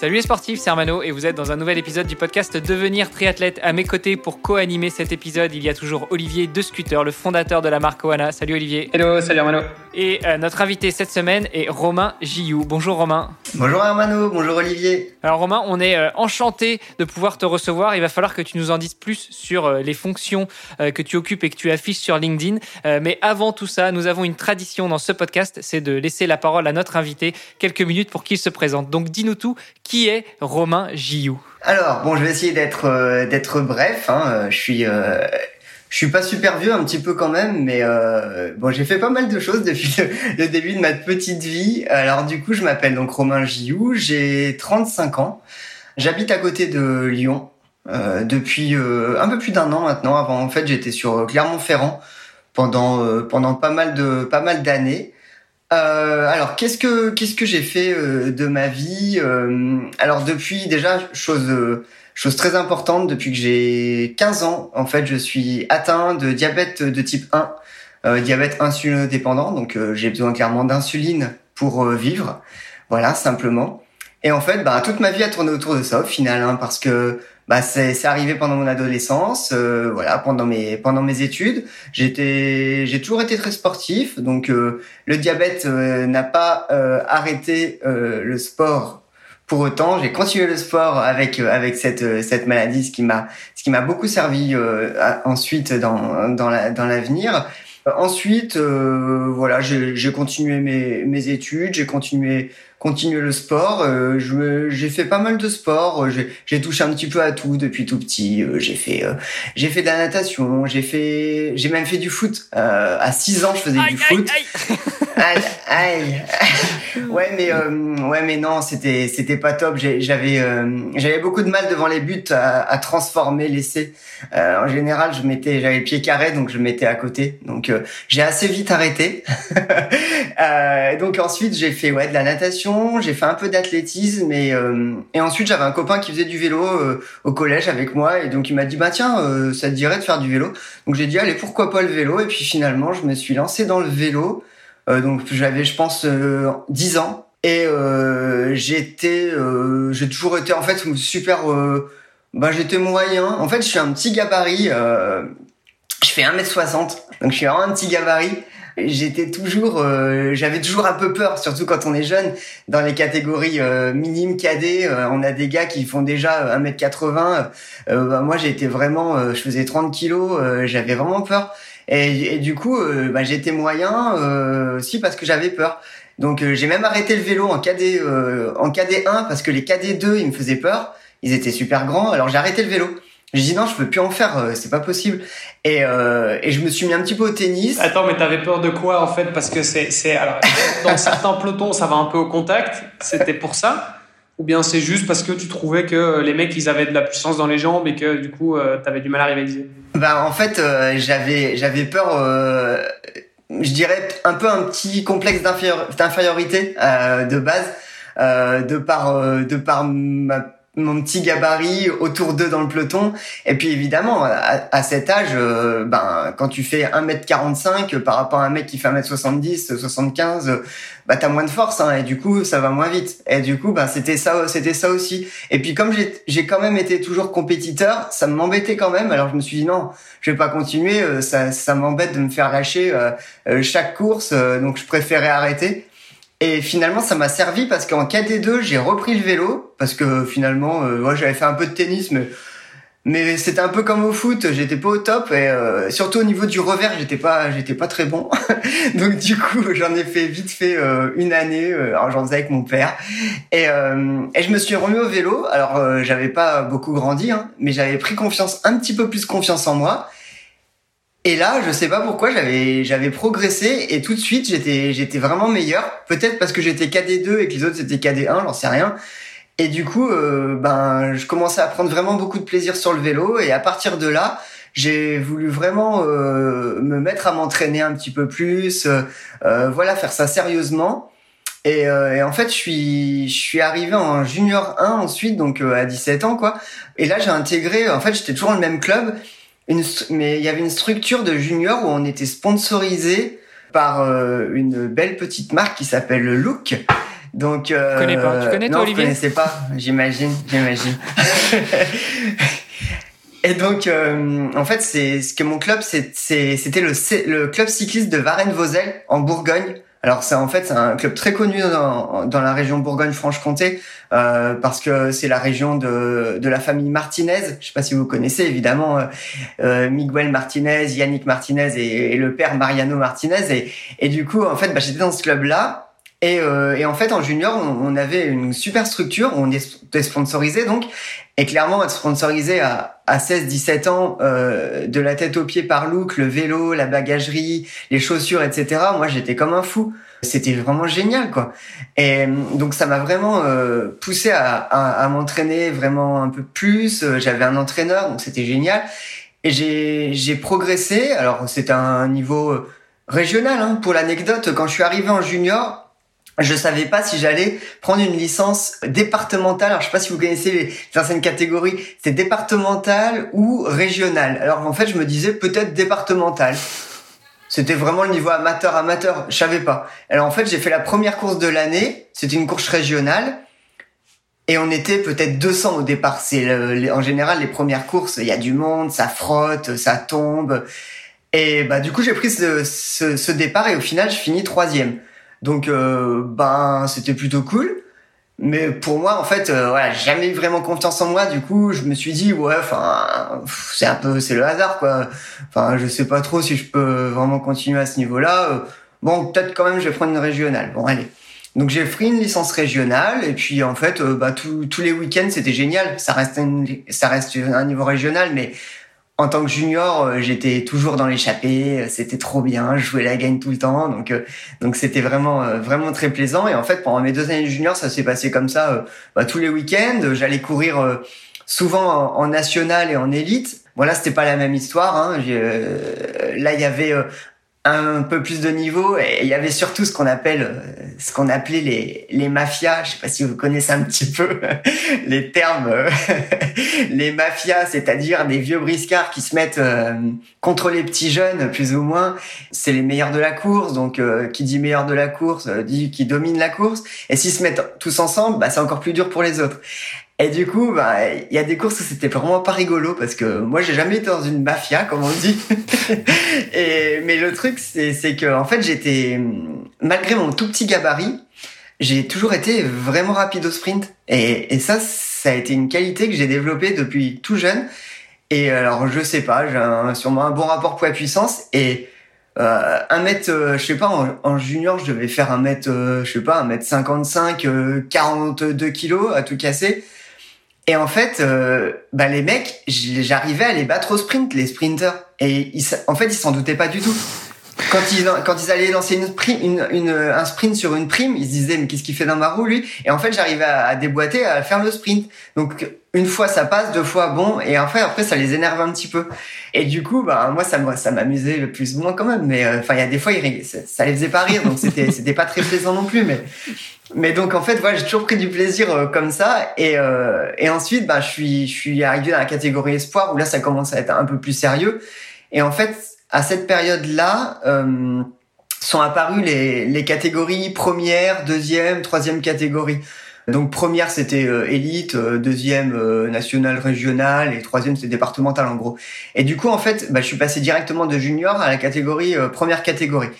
Salut les sportifs, c'est Armano et vous êtes dans un nouvel épisode du podcast Devenir triathlète. À mes côtés pour co-animer cet épisode, il y a toujours Olivier De Scooter, le fondateur de la marque Oana. Salut Olivier. Hello, salut Armano. Et euh, notre invité cette semaine est Romain Gillou. Bonjour Romain. Bonjour Armano, bonjour Olivier. Alors Romain, on est euh, enchanté de pouvoir te recevoir. Il va falloir que tu nous en dises plus sur euh, les fonctions que tu occupes et que tu affiches sur LinkedIn. mais avant tout ça, nous avons une tradition dans ce podcast, c'est de laisser la parole à notre invité quelques minutes pour qu'il se présente. Donc dis-nous tout, qui est Romain Gillou Alors, bon, je vais essayer d'être euh, d'être bref. Hein. Euh, je suis euh, je suis pas super vieux, un petit peu quand même, mais bon, j'ai fait pas mal de choses depuis le, début de ma petite vie. Alors du coup, je m'appelle donc Romain Gillou, j'ai 35 ans, j'habite à côté de Lyon depuis un peu plus d'un an maintenant. Avant, en fait, j'étais sur Clermont-Ferrand pendant pendant pas mal de pas mal d'années. Euh, alors qu'est-ce que qu'est-ce que j'ai fait euh, de ma vie euh, Alors depuis déjà chose chose très importante depuis que j'ai 15 ans en fait je suis atteint de diabète de type 1 diabète insulino-dépendant donc j'ai besoin clairement d'insuline pour vivre voilà simplement. Et en fait bah toute ma vie a tourné autour de ça au final hein, parce que bah c'est arrivé pendant mon adolescence, euh, voilà, pendant mes pendant mes études. J'étais j'ai toujours été très sportif, donc euh, le diabète euh, n'a pas arrêté le sport pour autant. J'ai continué le sport avec avec cette cette maladie, ce qui m'a ce qui m'a beaucoup servi ensuite dans dans la dans l'avenir. Ensuite, voilà, j'ai continué mes mes études, j'ai continué continuer le sport. Euh, j'ai fait pas mal de sport. Euh, j'ai touché un petit peu à tout depuis tout petit. Euh, j'ai fait, euh, j'ai fait de la natation. J'ai fait, j'ai même fait du foot. à 6 ans, je faisais du foot. Aïe, aïe. ouais, mais ouais, mais non, c'était, c'était pas top. J'avais, j'avais beaucoup de mal devant les buts à, à transformer l'essai. en général, je mettais, j'avais le pied carré, donc je mettais à côté. Donc j'ai assez vite arrêté. donc ensuite, j'ai fait ouais de la natation j'ai fait un peu d'athlétisme et, euh, et ensuite j'avais un copain qui faisait du vélo euh, au collège avec moi et donc il m'a dit bah tiens euh, ça te dirait de faire du vélo. Donc j'ai dit allez pourquoi pas le vélo? Et puis finalement je me suis lancé dans le vélo. Donc j'avais je pense 10 ans et j'étais j'ai toujours été en fait super bah j'étais moyen. En fait je suis un petit gabarit je fais 1m60 donc je suis vraiment un petit gabarit j'étais toujours, euh, j'avais toujours un peu peur, surtout quand on est jeune, dans les catégories euh, minimes, cadets, euh, on a des gars qui font déjà 1m80. Bah, moi, j'étais vraiment, je faisais 30 kilos, j'avais vraiment peur. Et, et du coup, bah, j'étais moyen aussi parce que j'avais peur. Donc j'ai même arrêté le vélo en cadet en cadet 1 parce que les cadets 2 ils me faisaient peur. Ils étaient super grands, alors j'ai arrêté le vélo. J'ai dit non, je peux plus en faire, euh, c'est pas possible. Et, euh, et je me suis mis un petit peu au tennis. Attends, mais t'avais peur de quoi en fait? Parce que c'est, c'est alors dans certains pelotons, ça va un peu au contact. C'était pour ça? Ou bien c'est juste parce que tu trouvais que les mecs ils avaient de la puissance dans les jambes et que du coup euh, t'avais du mal à rivaliser? Bah en fait euh, j'avais j'avais peur. Euh, je dirais un peu un petit complexe d'infériorité de base, de par de par ma mon petit gabarit autour d'eux dans le peloton. Et puis évidemment, à, cet âge, euh, ben quand tu fais 1m45 par rapport à un mec qui fait 1m70, 75, bah t'as moins de force hein, et du coup ça va moins vite. Et du coup, ben c'était ça, c'était ça aussi. Et puis comme j'ai quand même été toujours compétiteur, ça m'embêtait quand même. Alors je me suis dit non, je vais pas continuer. Euh, ça, ça m'embête de me faire lâcher euh, chaque course, donc je préférais arrêter. Et finalement, ça m'a servi parce qu'en KD2, j'ai repris le vélo parce que finalement, euh, j'avais fait un peu de tennis, mais mais c'était un peu comme au foot, j'étais pas au top et euh, surtout au niveau du revers, j'étais pas j'étais pas très bon. Donc du coup, j'en ai fait vite fait euh, une année, euh, alors j'en faisais avec mon père et et je me suis remis au vélo. Alors j'avais pas beaucoup grandi hein, mais j'avais pris confiance un petit peu plus confiance en moi et là, je sais pas pourquoi, j'avais j'avais progressé et tout de suite j'étais j'étais vraiment meilleur. Peut-être parce que j'étais KD2 et que les autres c'était KD1, j'en sais rien. Et du coup, euh, ben je commençais à prendre vraiment beaucoup de plaisir sur le vélo et à partir de là, j'ai voulu vraiment me mettre à m'entraîner un petit peu plus, voilà, faire ça sérieusement. Et, et, en fait, je suis, je suis arrivé en junior 1 ensuite, donc à 17 ans, quoi. Et là, j'ai intégré, en fait, j'étais toujours dans le même club, une, mais il y avait une structure de junior où on était sponsorisé par une belle petite marque qui s'appelle Look. Donc, euh, connais pas. Tu connais toi, non, Olivier je connaissais pas. J'imagine, j'imagine. Et donc, euh, en fait, c'est ce que mon club, c'était le, le club cycliste de Varennes-Vauzelles en Bourgogne. Alors, c'est en fait un club très connu dans, dans la région Bourgogne-Franche-Comté euh, parce que c'est la région de, de la famille Martinez. Je sais pas si vous connaissez évidemment euh, euh Miguel Martinez, Yannick Martinez et, le père Mariano Martinez. Et, et du coup, en fait, bah, j'étais dans ce club-là et, euh, et, en fait, en junior, on, avait une super structure, on était sponsorisé donc, et clairement, être sponsorisé à, à 16-17 ans, euh, de la tête aux pieds par look, le vélo, la bagagerie, les chaussures, etc. Moi, j'étais comme un fou. C'était vraiment génial, quoi. Et donc, ça m'a vraiment euh, poussé à, à, à m'entraîner vraiment un peu plus. J'avais un entraîneur, donc c'était génial. Et j'ai progressé. Alors, c'était un niveau régional. Hein. Pour l'anecdote, quand je suis arrivé en junior, je savais pas si j'allais prendre une licence départementale. Alors je sais pas si vous connaissez les, anciennes catégories, c'est départemental ou régional. Alors en fait, je me disais peut-être départemental. C'était vraiment le niveau amateur amateur, je savais pas. Alors en fait, j'ai fait la première course de l'année, c'était une course régionale et on était peut-être 200 au départ. C'est en général les premières courses, il y a du monde, ça frotte, ça tombe. Et bah du coup, j'ai pris ce, ce, ce départ et au final, je finis troisième. Donc euh, ben c'était plutôt cool. Mais pour moi, en fait, euh, voilà, j'ai jamais eu vraiment confiance en moi. Du coup, je me suis dit, ouais, enfin, c'est un peu, c'est le hasard, quoi. Enfin, je sais pas trop si je peux vraiment continuer à ce niveau-là. Euh, bon, peut-être quand même, je vais prendre une régionale. Bon, allez. Donc j'ai pris une licence régionale et puis en fait, euh, bah tous les week-ends, c'était génial. Ça reste, ça reste un niveau régional, mais en tant que junior, euh, j'étais toujours dans l'échappée, euh, c'était trop bien, je jouais la gagne tout le temps, donc euh, donc c'était vraiment vraiment très plaisant. Et en fait, pendant mes deux années de junior, ça s'est passé comme ça bah, tous les week-ends. J'allais courir souvent en, national et en élite. Voilà, c'était pas la même histoire. Hein. là, il y avait un peu plus de niveau et il y avait surtout ce qu'on appelle euh, ce qu'on appelait les les mafias. Je sais pas si vous connaissez un petit peu les termes euh, les mafias c'est-à-dire des vieux briscards qui se mettent euh, contre les petits jeunes plus ou moins. C'est les meilleurs de la course donc qui dit meilleur de la course dit qui domine la course. Et s'ils se mettent tous ensemble bah c'est encore plus dur pour les autres et du coup, bah, il y a des courses où c'était vraiment pas rigolo parce que moi, j'ai jamais été dans une mafia, comme on dit. et, mais le truc, c'est, que, en fait, j'étais, malgré mon tout petit gabarit, j'ai toujours été vraiment rapide au sprint. Et, et ça, ça a été une qualité que j'ai développée depuis tout jeune. Et alors, je sais pas, j'ai sûrement un bon rapport poids-puissance et, euh, un mètre, euh, je sais pas, en, junior, je devais faire un mètre, euh, je sais pas, un mètre 55, 42 kilos à tout casser. Et en fait, euh, bah les mecs, j'arrivais à les battre au sprint, les sprinters. Et ils, en fait, ils s'en doutaient pas du tout. Quand ils, quand ils allaient lancer une, une, une, un sprint sur une prime, ils se disaient mais qu'est-ce qu'il fait dans ma roue lui? Et en fait, j'arrivais à, à, déboîter, à faire le sprint. Donc une fois ça passe, deux fois bon, et après après ça les énerve un petit peu. Et du coup, bah moi ça m'amusait le plus ou moins quand même. Mais euh, enfin il y a des fois ils, ça les faisait pas rire, donc c'était c'était pas très plaisant non plus. Mais mais donc en fait, voilà, j'ai toujours pris du plaisir euh, comme ça. Et, euh, et ensuite, bah, je suis, je suis arrivé dans la catégorie espoir où là, ça commence à être un peu plus sérieux. Et en fait, à cette période-là, euh, sont apparues les, les catégories première, deuxième, troisième catégorie. Donc première c'était élite, deuxième national régional et troisième c'était départemental en gros. Et du coup en fait, bah, je suis passé directement de junior à la catégorie première catégorie.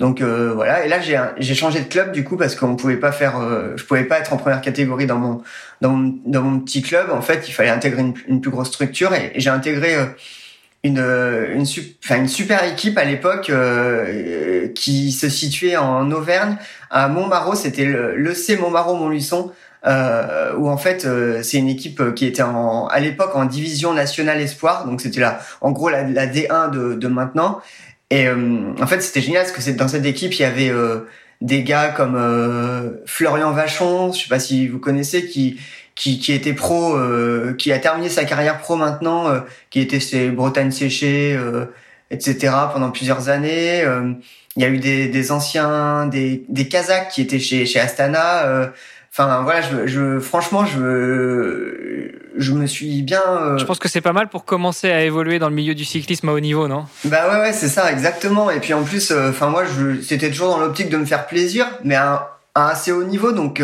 Donc euh, voilà, et là j'ai j'ai changé de club du coup parce qu'on pouvait pas faire, euh, je pouvais pas être en première catégorie dans mon dans mon, dans mon petit club. En fait, il fallait intégrer une, plus grosse structure et, j'ai intégré euh, une une, enfin, une super équipe à l'époque qui se situait en Auvergne à Montmarot. C'était le, le C Montmarot Montluçon. Euh, où en fait c'est une équipe qui était en, à l'époque en division nationale espoir, donc c'était là en gros la, la D1 de, de maintenant, et euh, en fait, c'était génial parce que dans cette équipe, il y avait euh, des gars comme euh, Florian Vachon, je sais pas si vous connaissez, qui qui, qui était pro, euh, qui a terminé sa carrière pro maintenant, euh, qui était chez Bretagne Séchée, euh, etc. pendant plusieurs années. Il y a eu des, des anciens, des, des Kazakhs qui étaient chez, chez Astana. Enfin voilà, je, je franchement, je je me suis bien. Je pense que c'est pas mal pour commencer à évoluer dans le milieu du cyclisme à haut niveau, non? Bah ouais ouais, c'est ça exactement. Et puis en plus, enfin moi, c'était toujours dans l'optique de me faire plaisir, mais à, à assez haut niveau, donc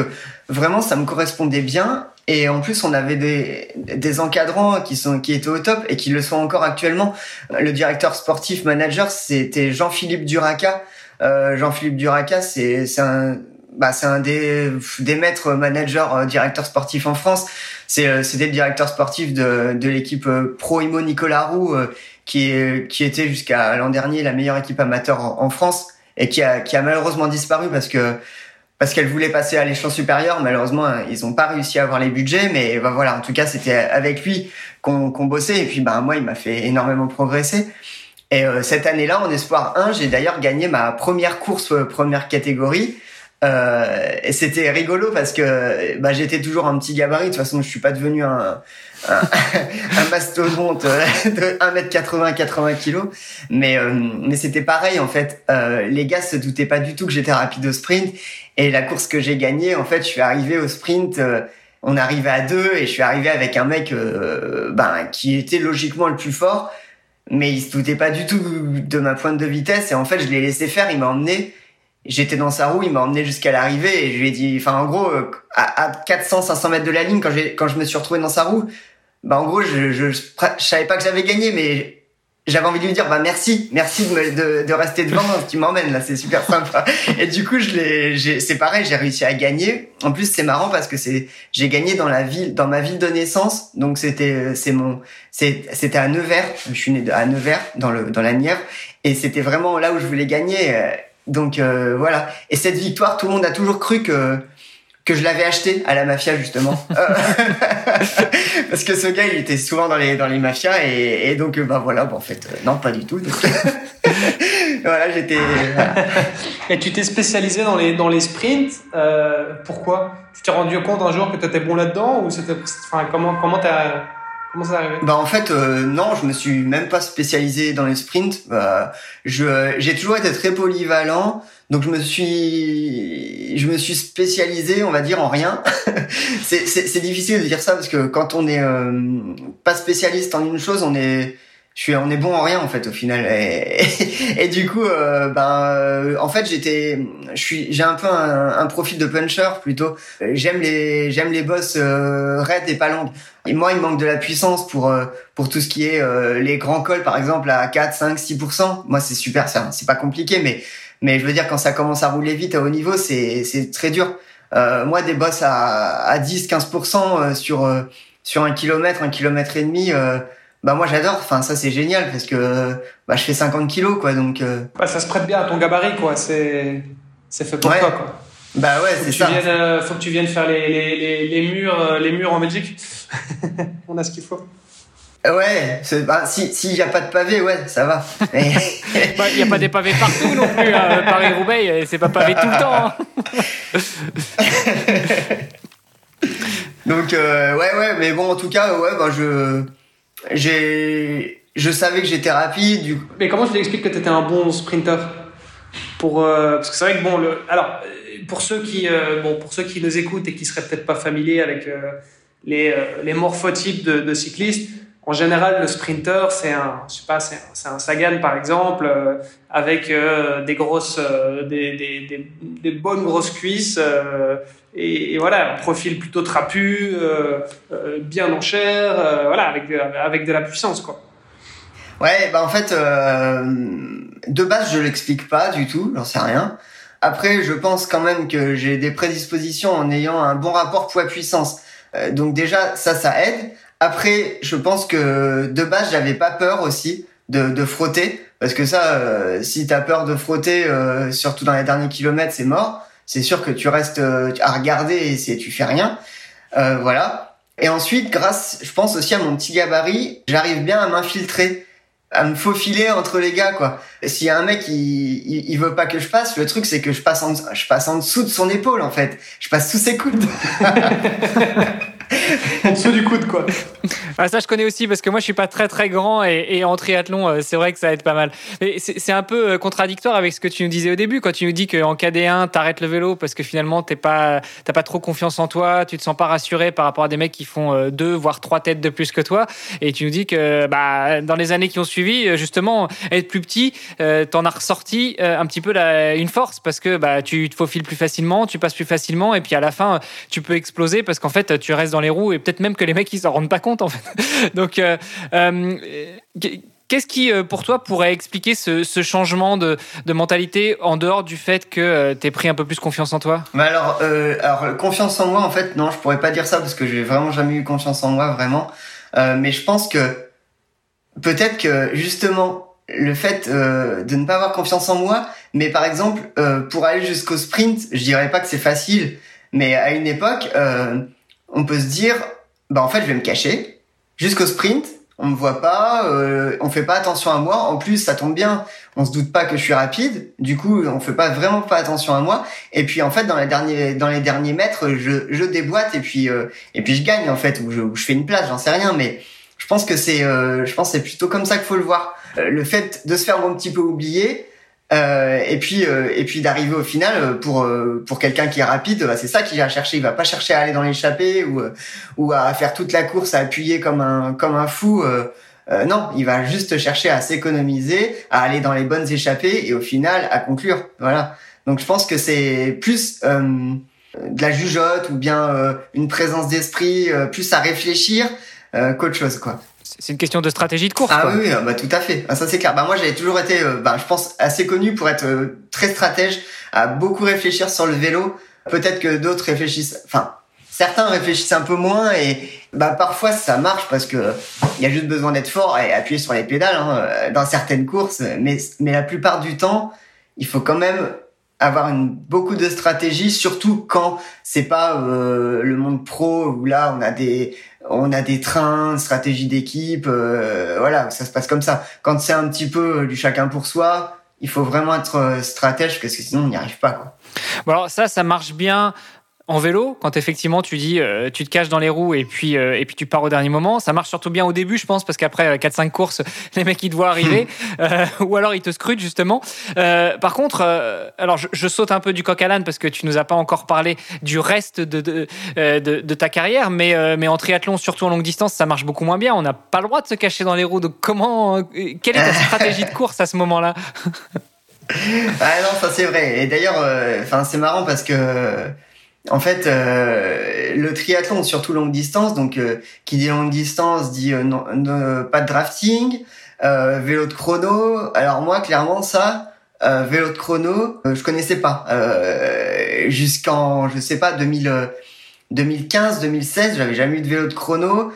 vraiment ça me correspondait bien. Et en plus, on avait des, des encadrants qui sont qui étaient au top et qui le sont encore actuellement. Le directeur sportif manager, c'était Jean-Philippe Duraca. Euh, Jean-Philippe Duraca, c'est c'est un bah, c'est un des, des maîtres managers euh, directeurs sportifs en France. C'est euh, c'était le directeur sportif de, de l'équipe euh, Pro Imo Nicolas Roux qui est, qui était jusqu'à l'an dernier la meilleure équipe amateur en, en, France et qui a qui a malheureusement disparu parce que parce qu'elle voulait passer à l'échelon supérieur. Malheureusement, ils n'ont pas réussi à avoir les budgets, mais bah, voilà, en tout cas, c'était avec lui qu'on bossait. Et puis, bah, moi, il m'a fait énormément progresser. Et euh, cette année-là, en Espoir 1, j'ai d'ailleurs gagné ma première course euh, première catégorie. Euh, c'était rigolo parce que bah, j'étais toujours un petit gabarit. De toute façon, je suis pas devenu un, un, un mastodonte de 1m80, 80 kg. Mais, euh, mais c'était pareil, en fait. Euh, les gars se doutaient pas du tout que j'étais rapide au sprint. Et la course que j'ai gagnée, en fait, je suis arrivé au sprint. Euh, on arrivait à deux et je suis arrivé avec un mec ben, qui était logiquement le plus fort. Mais il se doutait pas du tout de ma pointe de vitesse. Et en fait, je l'ai laissé faire. Il m'a emmené j'étais dans sa roue, il m'a emmené jusqu'à l'arrivée et je lui ai dit, enfin en gros, à, 400, 500 mètres de la ligne, quand quand je me suis retrouvé dans sa roue, bah en gros, je je, je, savais pas que j'avais gagné, mais j'avais envie de lui dire bah merci, merci de, de, de rester devant, tu m'emmènes là, c'est super sympa. Et du coup, je c'est pareil, j'ai réussi à gagner. En plus, c'est marrant parce que j'ai gagné dans la ville, dans ma ville de naissance. Donc c'était, c'est mon, c'était à Nevers. Je suis né à Nevers, dans le, dans la Nièvre, et c'était vraiment là où je voulais gagner. Donc euh, voilà. Et cette victoire, tout le monde a toujours cru que que je l'avais acheté à la mafia justement. Parce que ce gars il était souvent dans les dans les mafias et, et donc bah voilà bon, en fait euh, non pas du tout. Voilà j'étais et tu t'es spécialisé dans les dans les sprints euh, pourquoi? Tu t'es rendu compte un jour que tu étais bon là dedans ou c'était enfin comment comment t'as Bah en fait euh, non, je me suis même pas spécialisé dans les sprints. Bah, je j'ai toujours été très polyvalent, donc je me suis je me suis spécialisé, on va dire en rien. c'est c'est difficile de dire ça parce que quand on est euh, pas spécialiste en une chose, on est je suis on est bon en rien en fait au final et, et, du coup euh, ben euh, en fait j'étais je suis j'ai un peu un, un, profil de puncher plutôt j'aime les j'aime les boss euh, raides et pas longues et moi il manque de la puissance pour euh, pour tout ce qui est euh, les grands cols par exemple à 4 5 6% moi c'est super c'est pas compliqué mais mais je veux dire quand ça commence à rouler vite à haut niveau c'est c'est très dur. Moi des boss à à 10 15% sur sur un kilomètre un kilomètre et demi bah moi j'adore. Enfin ça c'est génial parce que bah je fais 50 kilos quoi donc euh... bah, ça se prête bien à ton gabarit quoi. C'est c'est fait pour toi quoi bah ouais c'est ça viennes, euh, faut que tu viennes faire les, les, les, les murs euh, les murs en Belgique on a ce qu'il faut Ouais, bah, si s'il n'y a pas de pavé, ouais, ça va. Il bah, n'y a pas des pavés partout non plus. Hein. Paris-Roubaix, c'est pas pavé tout le temps. Hein. Donc euh, ouais, ouais, mais bon, en tout cas, ouais, bah je j'ai, je savais que j'étais rapide. Du... Mais comment tu l'expliques que tu étais un bon sprinter? Pour euh, parce que c'est vrai que bon le alors pour ceux qui euh, bon pour ceux qui nous écoutent et qui seraient peut-être pas familiers avec euh, les les morphotypes de, de, cyclistes en général le sprinter c'est un je sais pas c'est un, un, Sagan par exemple avec des grosses des, des, des, des, bonnes grosses cuisses et, voilà, un profil plutôt trapu, euh, euh, bien en chair, euh, voilà, avec, avec de la puissance, quoi. Ouais, bah en fait, de base, je l'explique pas du tout, j'en sais rien. Après, je pense quand même que j'ai des prédispositions en ayant un bon rapport poids-puissance. donc déjà, ça, ça aide. Après, je pense que de base, j'avais pas peur aussi de, de frotter, parce que ça, si t'as peur de frotter, surtout dans les derniers kilomètres, c'est mort c'est sûr que tu restes euh, à regarder et c'est tu fais rien. Euh, voilà. Et ensuite, grâce, je pense aussi à mon petit gabarit, j'arrive bien à m'infiltrer, à me faufiler entre les gars, quoi. S'il y a un mec, il, il, veut pas que je passe, le truc c'est que je passe en, je passe en dessous de son épaule, en fait. Je passe sous ses coudes. en dessous du coude, quoi. Ah, ça, je connais aussi parce que moi, je suis pas très très grand et, en triathlon, euh, c'est vrai que ça aide pas mal. Mais c'est un peu euh, contradictoire avec ce que tu nous disais au début quand tu nous dis qu'en KD1, t'arrêtes le vélo parce que finalement, t'es pas, t'as pas trop confiance en toi, tu te sens pas rassuré par rapport à des mecs qui font euh, deux voire trois têtes de plus que toi. Et tu nous dis que bah, dans les années qui ont suivi, justement, être plus petit, t'en as ressorti un petit peu la, une force parce que bah, tu te faufiles plus facilement, tu passes plus facilement et puis à la fin, tu peux exploser parce qu'en fait, tu restes dans les roues et peut-être même que les mecs ils s'en rendent pas compte en fait. Donc, euh, euh, Qu'est-ce qui, euh, pour toi, pourrait expliquer ce, changement de, mentalité en dehors du fait que aies pris un peu plus confiance en toi? Alors, confiance en moi, en fait, non, je pourrais pas dire ça parce que j'ai vraiment jamais eu confiance en moi, vraiment. mais je pense que peut-être que justement le fait de ne pas avoir confiance en moi, mais par exemple, pour aller jusqu'au sprint, je dirais pas que c'est facile, mais à une époque, on peut se dire, bah en fait, je vais me cacher jusqu'au sprint. On me voit pas, euh, on fait pas attention à moi. En plus, ça tombe bien, on se doute pas que je suis rapide. Du coup, on fait pas vraiment pas attention à moi. Et puis en fait, dans les derniers dans les derniers mètres, je, je déboîte et puis euh, et puis je gagne en fait ou je, je fais une place, j'en sais rien. Mais je pense que c'est euh, je pense c'est plutôt comme ça qu'il faut le voir. Euh, le fait de se faire un petit peu oublier, euh, et puis euh, et puis d'arriver au final euh, pour euh, pour quelqu'un qui est rapide bah, c'est ça qu'il va chercher. Il va pas chercher à aller dans l'échappée ou ou à faire toute la course à appuyer comme un comme un fou non. Il va juste chercher à s'économiser à aller dans les bonnes échappées et au final à conclure. Voilà. Donc je pense que c'est plus de la jugeote ou bien une présence d'esprit plus à réfléchir qu'autre chose quoi c'est une question de stratégie de course. Ah oui, bah, tout à fait. Ah, ça c'est clair. Bah moi j'avais toujours été, euh, bah, je pense assez connu pour être euh, très stratège, à beaucoup réfléchir sur le vélo. Peut-être que d'autres réfléchissent, enfin certains réfléchissent un peu moins et bah parfois ça marche parce que il y a juste besoin d'être fort et appuyer sur les pédales hein, euh, dans certaines courses. Mais mais la plupart du temps, il faut quand même avoir une, beaucoup de stratégie, surtout quand c'est pas le monde pro où là on a des on a des trains, stratégie d'équipe, euh, voilà, ça se passe comme ça. Quand c'est un petit peu du chacun pour soi, il faut vraiment être euh, stratège parce que sinon on n'y arrive pas. Quoi. Bon alors ça, ça marche bien en vélo, quand effectivement tu dis euh, tu te caches dans les roues et puis euh, et puis tu pars au dernier moment, ça marche surtout bien au début, je pense, parce qu'après 4-5 courses, les mecs ils te voient arriver, euh, ou alors ils te scrutent justement. par contre, alors je, saute un peu du coq à l'âne parce que tu nous as pas encore parlé du reste de de, de, ta carrière, mais mais en triathlon, surtout en longue distance, ça marche beaucoup moins bien. On n'a pas le droit de se cacher dans les roues. Donc comment, quelle est ta stratégie de course à ce moment-là? Ah non, ça c'est vrai. Et d'ailleurs, enfin c'est marrant parce que en fait, euh, le triathlon, surtout longue distance, donc euh, qui dit longue distance dit euh, non, pas de drafting, vélo de chrono. Alors moi, clairement, ça, vélo de chrono, je connaissais pas jusqu'en, je sais pas, 2000. 2015, 2016, j'avais jamais eu de vélo de chrono.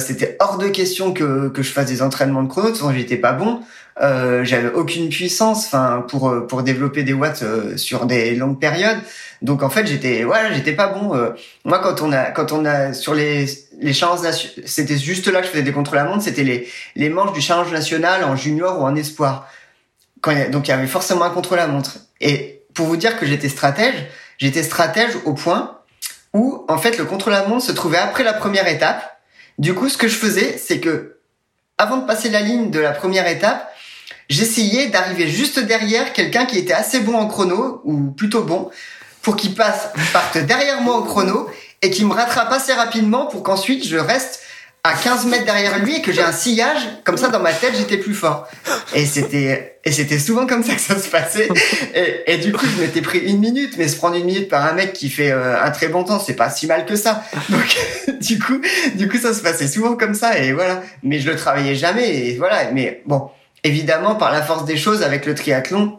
C'était hors de question que, que je fasse des entraînements de chrono. De toute façon, j'étais pas bon. Euh, j'avais aucune puissance, enfin, pour pour développer des watts sur des longues périodes. Donc en fait, j'étais voilà, j'étais pas bon. Euh. moi, quand on a quand on a sur les les challenges c'était juste là que je faisais des contrôles à montre. C'était les les manches du challenge national en junior ou en espoir. Quand donc il y avait forcément un contrôle à montre. Et pour vous dire que j'étais stratège, j'étais stratège au point où en fait le contrôle à montre se trouvait après la première étape. Du coup, ce que je faisais, c'est que avant de passer la ligne de la première étape, j'essayais d'arriver juste derrière quelqu'un qui était assez bon en chrono ou plutôt bon pour qu'il passe, parte derrière moi au chrono et qu'il me rattrape assez rapidement pour qu'ensuite je reste à 15 mètres derrière lui et que j'ai un sillage comme ça dans ma tête j'étais plus fort. Et c'était et c'était souvent comme ça que ça se passait. Et, du coup je m'étais pris une minute mais se prendre une minute par un mec qui fait euh, un très bon temps c'est pas si mal que ça. Donc du coup du coup ça se passait souvent comme ça et voilà. Mais je le travaillais jamais et voilà mais bon évidemment par la force des choses avec le triathlon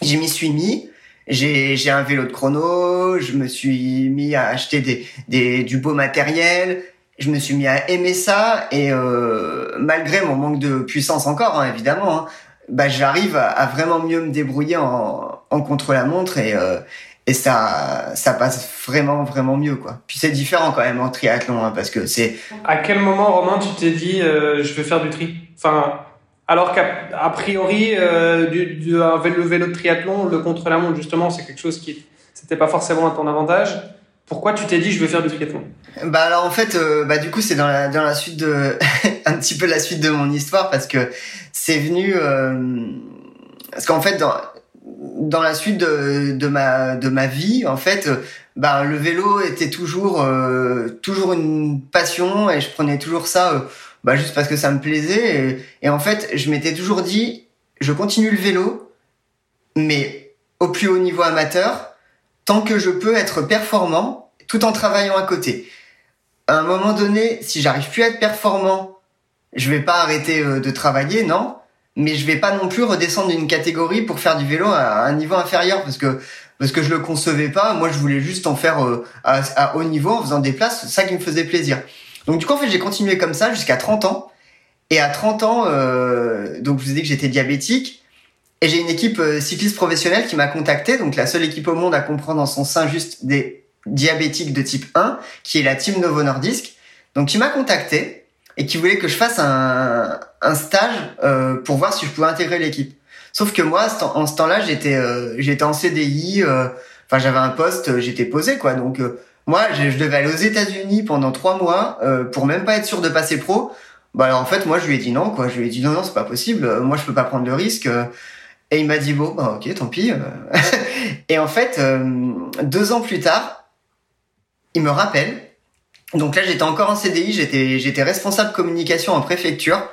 j'y m'y suis mis j'ai un vélo de chrono, je me suis mis à acheter des, des du beau matériel, je me suis mis à aimer ça et euh, malgré mon manque de puissance encore hein, évidemment, hein, bah j'arrive à, vraiment mieux me débrouiller en, en contre la montre et euh, et ça ça passe vraiment vraiment mieux quoi. Puis c'est différent quand même en triathlon hein, parce que c'est. À quel moment Romain tu t'es dit euh, je vais faire du tri? Enfin alors qu'a priori, euh, du, du, le vélo de triathlon, le contre-la-montre, justement, c'est quelque chose qui c'était pas forcément à ton avantage. Pourquoi tu t'es dit je vais faire du triathlon? Bah alors en fait, euh, bah du coup c'est dans la dans la suite de un petit peu la suite de mon histoire parce que c'est venu euh, parce qu'en fait dans dans la suite de, de ma de ma vie en fait bah le vélo était toujours euh, toujours une passion et je prenais toujours ça bah juste parce que ça me plaisait et, et en fait je m'étais toujours dit je continue le vélo mais au plus haut niveau amateur tant que je peux être performant tout en travaillant à côté. À un moment donné, si j'arrive plus à être performant, je vais pas arrêter euh, de travailler, non, mais je vais pas non plus redescendre d'une catégorie pour faire du vélo à un niveau inférieur parce que parce que je le concevais pas. Moi, je voulais juste en faire euh, à, à haut niveau en faisant des places, ça qui me faisait plaisir. Donc du coup, en fait, j'ai continué comme ça jusqu'à 30 ans. Et à 30 ans, euh, donc je vous ai dit que j'étais diabétique. Et j'ai une équipe euh, cycliste professionnelle qui m'a contacté, donc la seule équipe au monde à comprendre en son sein juste des diabétiques de type 1, qui est la team Novo Nordisk. Donc qui m'a contacté et qui voulait que je fasse un, un stage euh, pour voir si je pouvais intégrer l'équipe. Sauf que moi, en ce temps-là, j'étais euh, j'étais en CDI, euh, enfin j'avais un poste, j'étais posé quoi. Donc moi, je, je, devais aller aux États-Unis pendant trois mois pour même pas être sûr de passer pro. Bah alors en fait, moi je lui ai dit non quoi. Je lui ai dit non non, c'est pas possible. Moi je peux pas prendre le risque. Et il m'a dit bon, bah, ok, tant pis. et en fait, euh, deux ans plus tard, il me rappelle. Donc là, j'étais encore en CDI, j'étais j'étais responsable communication en préfecture.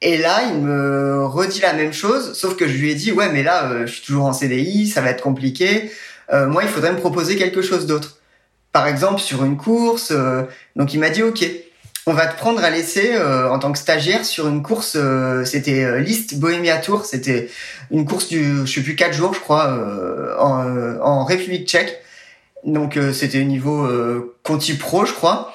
Et là, il me redit la même chose, sauf que je lui ai dit ouais, mais là, euh, je suis toujours en CDI, ça va être compliqué. Euh, moi, il faudrait me proposer quelque chose d'autre. Par exemple, sur une course. Euh, donc il m'a dit ok on va te prendre à l'essai euh, en tant que stagiaire sur une course. Euh, c'était euh, List Bohemia Tour. C'était une course du, je sais plus, quatre jours, je crois, euh, en, euh, en, République Tchèque. Donc c'était au niveau Conti Pro, je crois.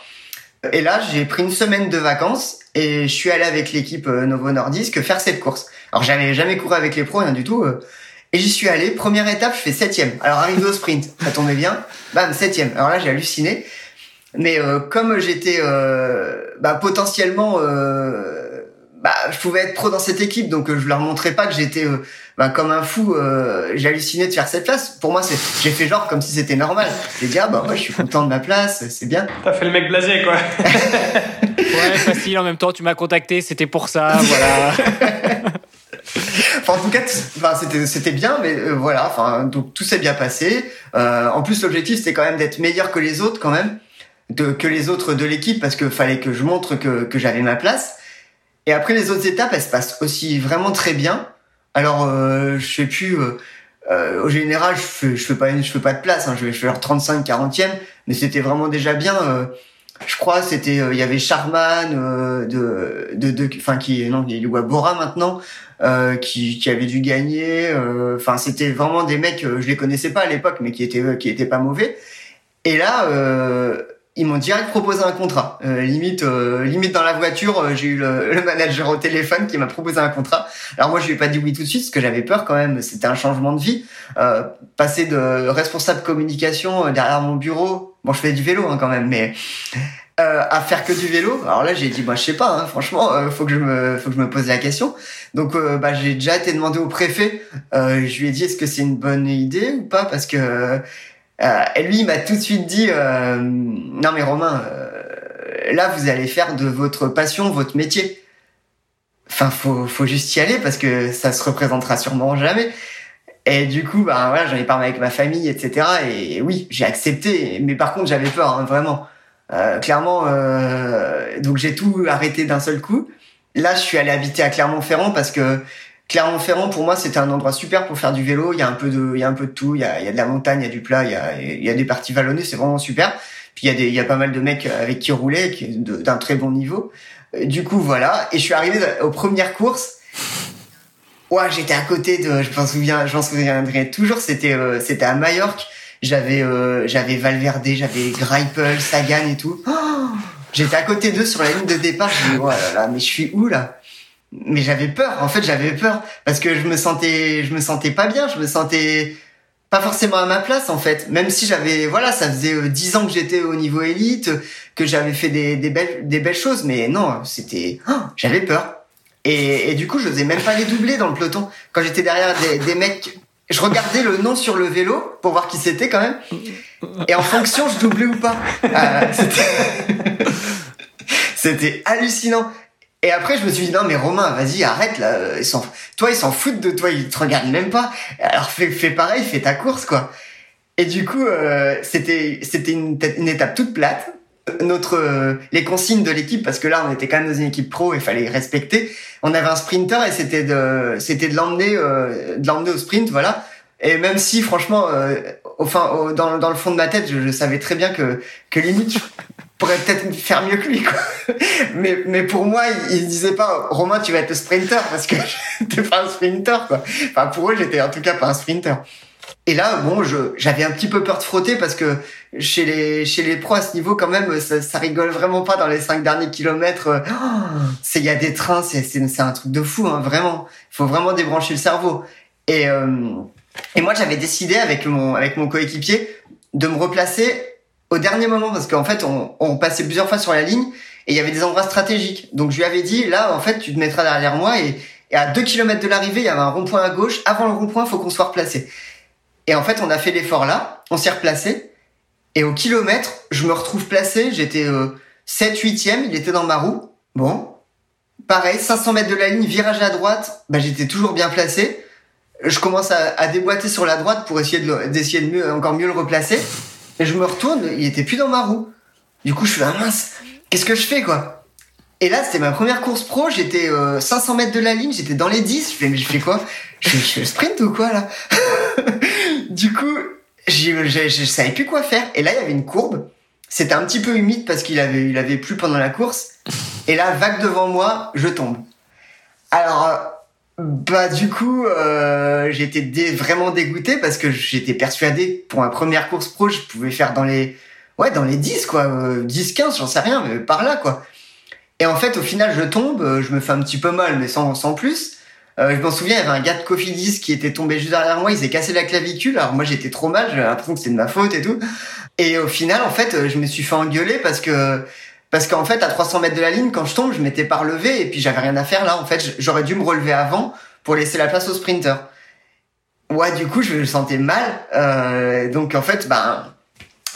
Et là, j'ai pris une semaine de vacances et je suis allé avec l'équipe Novo Nordisk faire cette course. Alors j'avais jamais couru avec les pros, rien du tout. Et j'y suis allé. Première étape, je fais septième. Alors arrivé au sprint, ça tombait bien. Bam, septième. Alors là, j'ai halluciné. Mais euh, comme j'étais euh, bah, potentiellement, euh, bah, je pouvais être pro dans cette équipe, donc je leur montrais pas que j'étais bah, comme un fou. J'hallucinais de faire cette place. Pour moi, c'est, j'ai fait genre comme si c'était normal. J'ai dit ah bah moi je suis content de ma place, c'est bien. T'as fait le mec blasé quoi. ouais, facile. En même temps, tu m'as contacté, c'était pour ça, voilà. En tout cas, c'était bien, mais euh, voilà. Enfin, donc tout s'est bien passé. Euh, en plus, l'objectif c'était quand même d'être meilleur que les autres, quand même de, que les autres de l'équipe parce que fallait que je montre que, que j'avais ma place. Et après les autres étapes, elles se passent aussi vraiment très bien. Alors euh, je sais plus. Euh, euh, au général, je fais, je fais pas je fais pas de place. Hein, je vais faire 35, 40e, mais c'était vraiment déjà bien. Euh, je crois c'était euh, il y avait Charman euh, de de de enfin qui non il est à Bora maintenant qui qui avait dû gagner. Enfin c'était vraiment des mecs je les connaissais pas à l'époque mais qui étaient qui étaient pas mauvais. Et là ils m'ont direct proposé un contrat. Euh, limite, euh, limite dans la voiture, euh, j'ai eu le, le, manager au téléphone qui m'a proposé un contrat. Alors moi, je lui ai pas dit oui tout de suite parce que j'avais peur quand même. C'était un changement de vie. Euh, passer de responsable communication euh, derrière mon bureau. Bon, je fais du vélo hein, quand même, mais à faire que du vélo. Alors là, j'ai dit, bah, je sais pas. Hein, franchement, faut que je me, faut que je me pose la question. Donc, bah, j'ai déjà été demandé au préfet. je lui ai dit, est-ce que c'est une bonne idée ou pas? Parce que euh, lui, il m'a tout de suite dit euh, non mais Romain, euh, là vous allez faire de votre passion votre métier. Enfin, faut faut juste y aller parce que ça se représentera sûrement jamais. Et du coup, bah voilà, j'en ai parlé avec ma famille, etc. Et oui, j'ai accepté. Mais par contre, j'avais peur, hein, vraiment. Euh, clairement, euh, donc j'ai tout arrêté d'un seul coup. Là, je suis allé habiter à Clermont-Ferrand parce que Clermont-Ferrand, pour moi, c'était un endroit super pour faire du vélo. Il y a un peu de, il y a un peu de tout. Il y a, il y a de la montagne, il y a du plat, il y a, il y a des parties vallonnées. C'est vraiment super. Puis il y a des, il y a pas mal de mecs avec qui roulaient, qui d'un très bon niveau. Du coup, voilà. Et je suis arrivé aux premières courses. Ouais, j'étais à côté de, je m'en souviens, je m'en souviendrai toujours. C'était, euh, c'était à Majorque. J'avais, euh, j'avais Valverde, j'avais Greipel, Sagan et tout. Oh j'étais à côté d'eux sur la ligne de départ. Je me dis, oh là là, mais je suis où là? mais j'avais peur. En fait, j'avais peur parce que je me sentais, je me sentais pas bien. Je me sentais pas forcément à ma place en fait. Même si j'avais, voilà, ça faisait euh, dix ans que j'étais au niveau élite, que j'avais fait des, des belles, des belles choses, mais non, c'était, oh, j'avais peur. Et, et, du coup, je faisais même pas les doubler dans le peloton. Quand j'étais derrière des, des mecs je regardais le nom sur le vélo pour voir qui c'était quand même. Et en fonction, je doublais ou pas. Euh, c'était- hallucinant. Et après, je me suis dit, non, mais Romain, vas-y, arrête, là. Ils toi, ils s'en foutent de toi, ils te regardent même pas. Alors, fais, fais pareil, fais ta course, quoi. Et du coup, euh, c'était, c'était une étape toute plate. Notre, euh, les consignes de l'équipe, parce que là, on était quand même dans une équipe pro, il fallait respecter. On avait un sprinter et c'était de, c'était de l'emmener, euh, de l'emmener au sprint, voilà. Et même si, franchement, euh, enfin, au- dans, dans le fond de ma tête, je, je savais très bien que, que limite, je pourrais peut-être faire mieux que lui, quoi. Mais, mais pour moi, ils, ils disaient pas, Romain, tu vas être le sprinter, parce que t'es pas un sprinter, quoi. Enfin, pour eux, j'étais en tout cas pas un sprinter. Et là, bon, j'avais un petit peu peur de frotter parce que chez les, chez les pros à ce niveau, quand même, ça, ça rigole vraiment pas dans les cinq derniers kilomètres. Oh, c'est, il y a des trains, c'est, c'est, un truc de fou, hein, vraiment. Il faut vraiment débrancher le cerveau. Et, euh, et moi, j'avais décidé avec mon, avec mon coéquipier de me replacer au dernier moment parce qu'en fait, on, on passait plusieurs fois sur la ligne et il y avait des endroits stratégiques. Donc, je lui avais dit, là, en fait, tu te mettras derrière moi et, à deux kilomètres de l'arrivée, il y avait un rond-point à gauche. Avant le rond-point, faut qu'on soit replacé. Et en fait, on a fait l'effort là, on s'est replacé. Et au kilomètre, je me retrouve placé, j'étais euh, 7 8e, il était dans ma roue. Bon. Pareil, 500 mètres de la ligne, virage à droite, bah, j'étais toujours bien placé. Je commence à, déboîter sur la droite pour essayer d'essayer de mieux, encore mieux le replacer. Et je me retourne, il était plus dans ma roue. Du coup, je fais, ah mince, qu'est-ce que je fais, quoi? Et là, c'était ma première course pro, j'étais euh, 500 mètres de la ligne, j'étais dans les 10. Je fais, je fais quoi? Je fais, je fais le sprint ou quoi, là? du coup, j'ai- j'ai- je savais plus quoi faire. Et là, il y avait une courbe. C'était un petit peu humide parce qu'il avait, il avait plu pendant la course. Et là, vague devant moi, je tombe. Alors, bah du coup, euh, j'étais vraiment dégoûté parce que j'étais persuadé pour ma première course pro, je pouvais faire dans les, ouais, dans les 10 quoi, euh, 10, 15, j'en sais rien, mais par là quoi. Et en fait, au final, je tombe, euh, je me fais un petit peu mal, mais sans, sans plus. Euh, je m'en souviens, il y avait un gars de Cofidis qui était tombé juste derrière moi, il s'est cassé la clavicule. Alors moi, j'étais trop mal, j'avais l'impression que c'était de ma faute et tout. Et au final, en fait, euh, je me suis fait engueuler parce que parce qu'en fait, à 300 mètres de la ligne, quand je tombe, je m'étais pas relevé et puis j'avais rien à faire là. En fait, j'aurais dû me relever avant pour laisser la place au sprinter. Ouais, du coup, je me sentais mal. Euh, donc en fait, ben,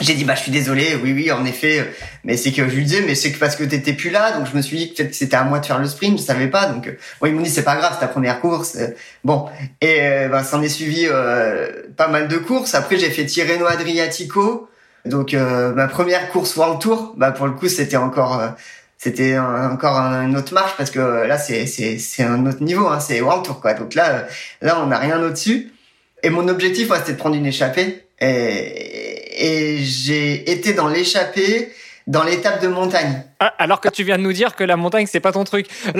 j'ai dit bah je suis désolé. Oui, oui, en effet. Mais c'est que je lui disais, mais c'est que parce que t'étais plus là, donc je me suis dit que peut-être c'était à moi de faire le sprint. Je savais pas. Donc euh, bon, ils m'ont dit c'est pas grave, c'est ta première course. Euh, Bon, et euh, ben, s'en est suivi euh, pas mal de courses. Après, j'ai fait Tirreno Adriatico. Donc euh, ma première course World Tour, bah pour le coup c'était encore euh, c'était encore un- une autre marche parce que là c'est c'est c'est un autre niveau, hein, c'est World Tour quoi. Donc là là on n'a rien au-dessus. Et mon objectif ouais, c'était de prendre une échappée et, et j'ai été dans l'échappée dans l'étape de montagne. Ah, alors que tu viens de nous dire que la montagne, c'est pas ton truc.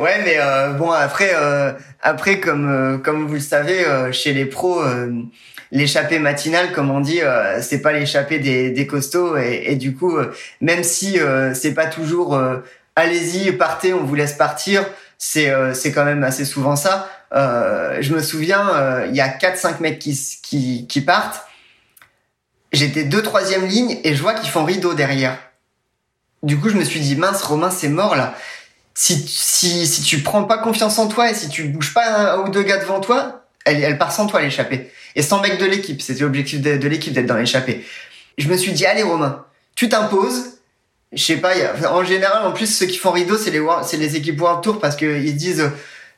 Ouais, mais euh, bon après, euh, après comme euh, comme vous le savez, chez les pros, l'échappée matinale, comme on dit, c'est pas l'échappée des, des costauds et, et du coup, même si c'est pas toujours allez-y, partez, on vous laisse partir, c'est c'est quand même assez souvent ça. Euh, je me souviens, euh, il y a quatre cinq mecs qui qui qui partent. J'étais deux troisième ligne et je vois qu'ils font rideau derrière. Du coup, je me suis dit mince, Romain, c'est mort là si, si, si tu prends pas confiance en toi et si tu bouges pas un, ou deux gars devant toi, elle, elle part sans toi l'échappée. Et sans mec de l'équipe, c'était l'objectif de, de l'équipe d'être dans l'échappée. Je me suis dit, allez Romain, tu t'imposes. Je sais pas, y a- en général, en plus, ceux qui font rideau, c'est les, c'est les équipes World Tour parce qu'ils disent,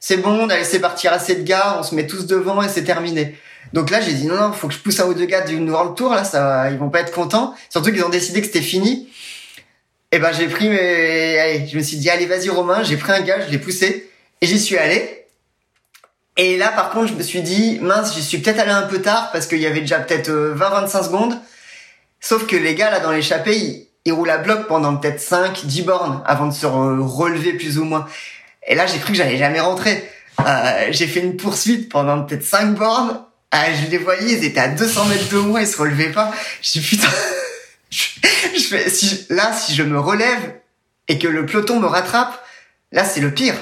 c'est bon, on a laissé partir assez de gars, on se met tous devant et c'est terminé. Donc là, j'ai dit, non, non, faut que je pousse un ou deux gars d'une World Tour, là, ça, ils vont pas être contents. Surtout qu'ils ont décidé que c'était fini. Et ben j'ai pris mes allez, je me suis dit allez vas-y Romain, j'ai pris un gars, je l'ai poussé et j'y suis allé. Et là par contre, je me suis dit mince, j'y suis peut-être allé un peu tard parce qu'il y avait déjà peut-être 20 25 secondes. Sauf que les gars là dans l'échappée, ils, ils roulent à bloc pendant peut-être 5 10 bornes avant de se re- relever plus ou moins. Et là, j'ai cru que j'allais jamais rentrer. Euh, j'ai fait une poursuite pendant peut-être 5 bornes. Ah, je les voyais, ils étaient à 200 mètres de moi, ils se relevaient pas. Je dis putain, je, fais, si là, si je me relève et que le peloton me rattrape, là, c'est le pire.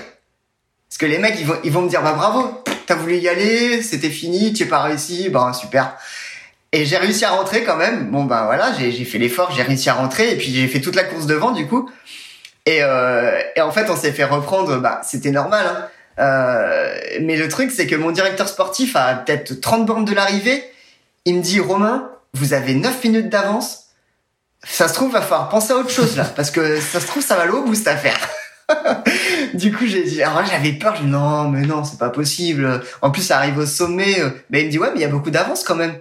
Parce que les mecs, ils vont, ils vont me dire, bah bravo, t'as voulu y aller, c'était fini, tu es pas réussi, bah super. Et j'ai réussi à rentrer quand même. Bon, bah voilà, j'ai fait l'effort, j'ai réussi à rentrer, et puis j'ai fait toute la course devant, du coup. Et, euh, et en fait, on s'est fait reprendre, bah c'était normal, hein. Euh, mais le truc, c'est que mon directeur sportif a peut-être 30 bornes de l'arrivée. Il me dit, Romain, vous avez 9 minutes d'avance. Ça se trouve, va falloir penser à autre chose là, parce que ça se trouve, ça va aller au bout cette affaire. du coup, j'ai dit, alors j'avais peur, je dis, non, mais non, c'est pas possible. En plus, ça arrive au sommet. Mais il me dit, ouais, mais il y a beaucoup d'avance quand même.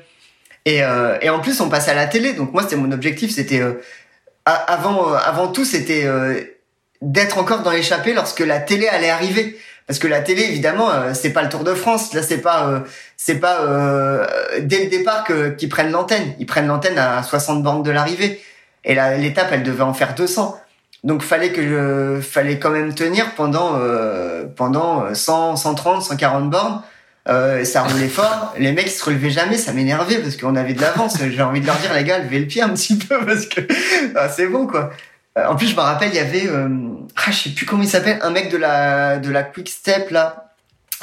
Et, euh, en plus, on passe à la télé. Donc moi, c'était mon objectif, c'était euh, avant, euh, avant tout, c'était euh, d'être encore dans l'échappée lorsque la télé allait arriver. Parce que la télé, évidemment, c'est pas le Tour de France. Là, c'est pas, c'est pas dès le départ que qu'ils prennent l'antenne. Ils prennent l'antenne à 60 bornes de l'arrivée. Et l'étape, elle devait en faire 200. Donc fallait que je fallait quand même tenir pendant euh, pendant 100 130 140 bornes. Euh, ça roulait fort, les mecs ils se relevaient jamais, ça m'énervait parce qu'on avait de l'avance. J'ai envie de leur dire les gars, levez le pied un petit peu parce que ah, c'est bon quoi. Euh, en plus je me rappelle il y avait euh, ah, je sais plus comment il s'appelle, un mec de la de la Quick Step là,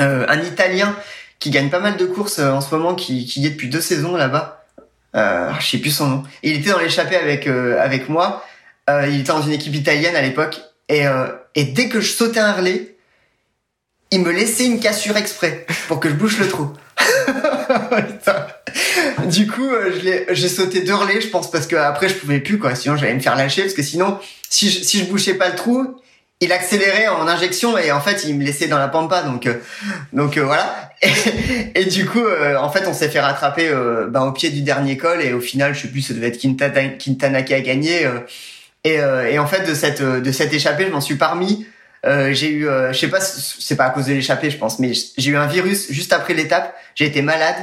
euh, un Italien qui gagne pas mal de courses en ce moment, qui qui y est depuis deux saisons là-bas. Euh, je sais plus son nom. il était dans l'échappée avec avec moi il était dans une équipe italienne à l'époque. Et, et dès que je sautais un relais, il me laissait une cassure exprès pour que je bouche le trou. du coup, euh, j'ai sauté deux relais, je pense, parce que après je pouvais plus, quoi. Sinon, j'allais me faire lâcher, parce que sinon, si je, si je bouchais pas le trou, il accélérait en injection et en fait, il me laissait dans la pampa. Donc, euh, donc voilà. Et, du coup, en fait, on s'est fait rattraper ben, au pied du dernier col et au final, je sais plus, ça devait être Quintana, qui a gagné. Et, euh, et en fait, de cette euh, de cette échappée, je m'en suis parmi. Euh, j'ai eu, euh, je sais pas, c'est pas à cause de l'échappée, je pense, mais j'ai eu un virus juste après l'étape. J'ai été malade.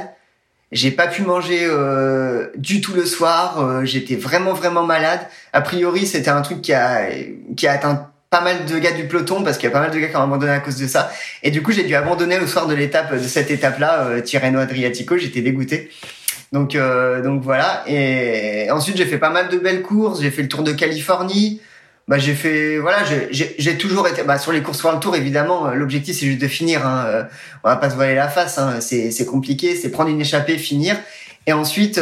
J'ai pas pu manger euh, du tout le soir. J'étais vraiment vraiment malade. A priori, c'était un truc qui a qui a atteint pas mal de gars du peloton parce qu'il y a pas mal de gars qui ont abandonné à cause de ça. Et du coup, j'ai dû abandonner le soir de l'étape de cette étape-là, euh, Tirreno Adriatico. J'étais dégoûté. Donc, euh, donc voilà. Et ensuite, j'ai fait pas mal de belles courses. J'ai fait le Tour de Californie. Bah, j'ai fait, voilà, j'ai toujours été, bah, sur les courses le Tour, évidemment, euh, l'objectif c'est juste de finir. Hein. Euh, on va pas se voiler la face. Hein. C'est compliqué, c'est prendre une échappée, finir. Et ensuite,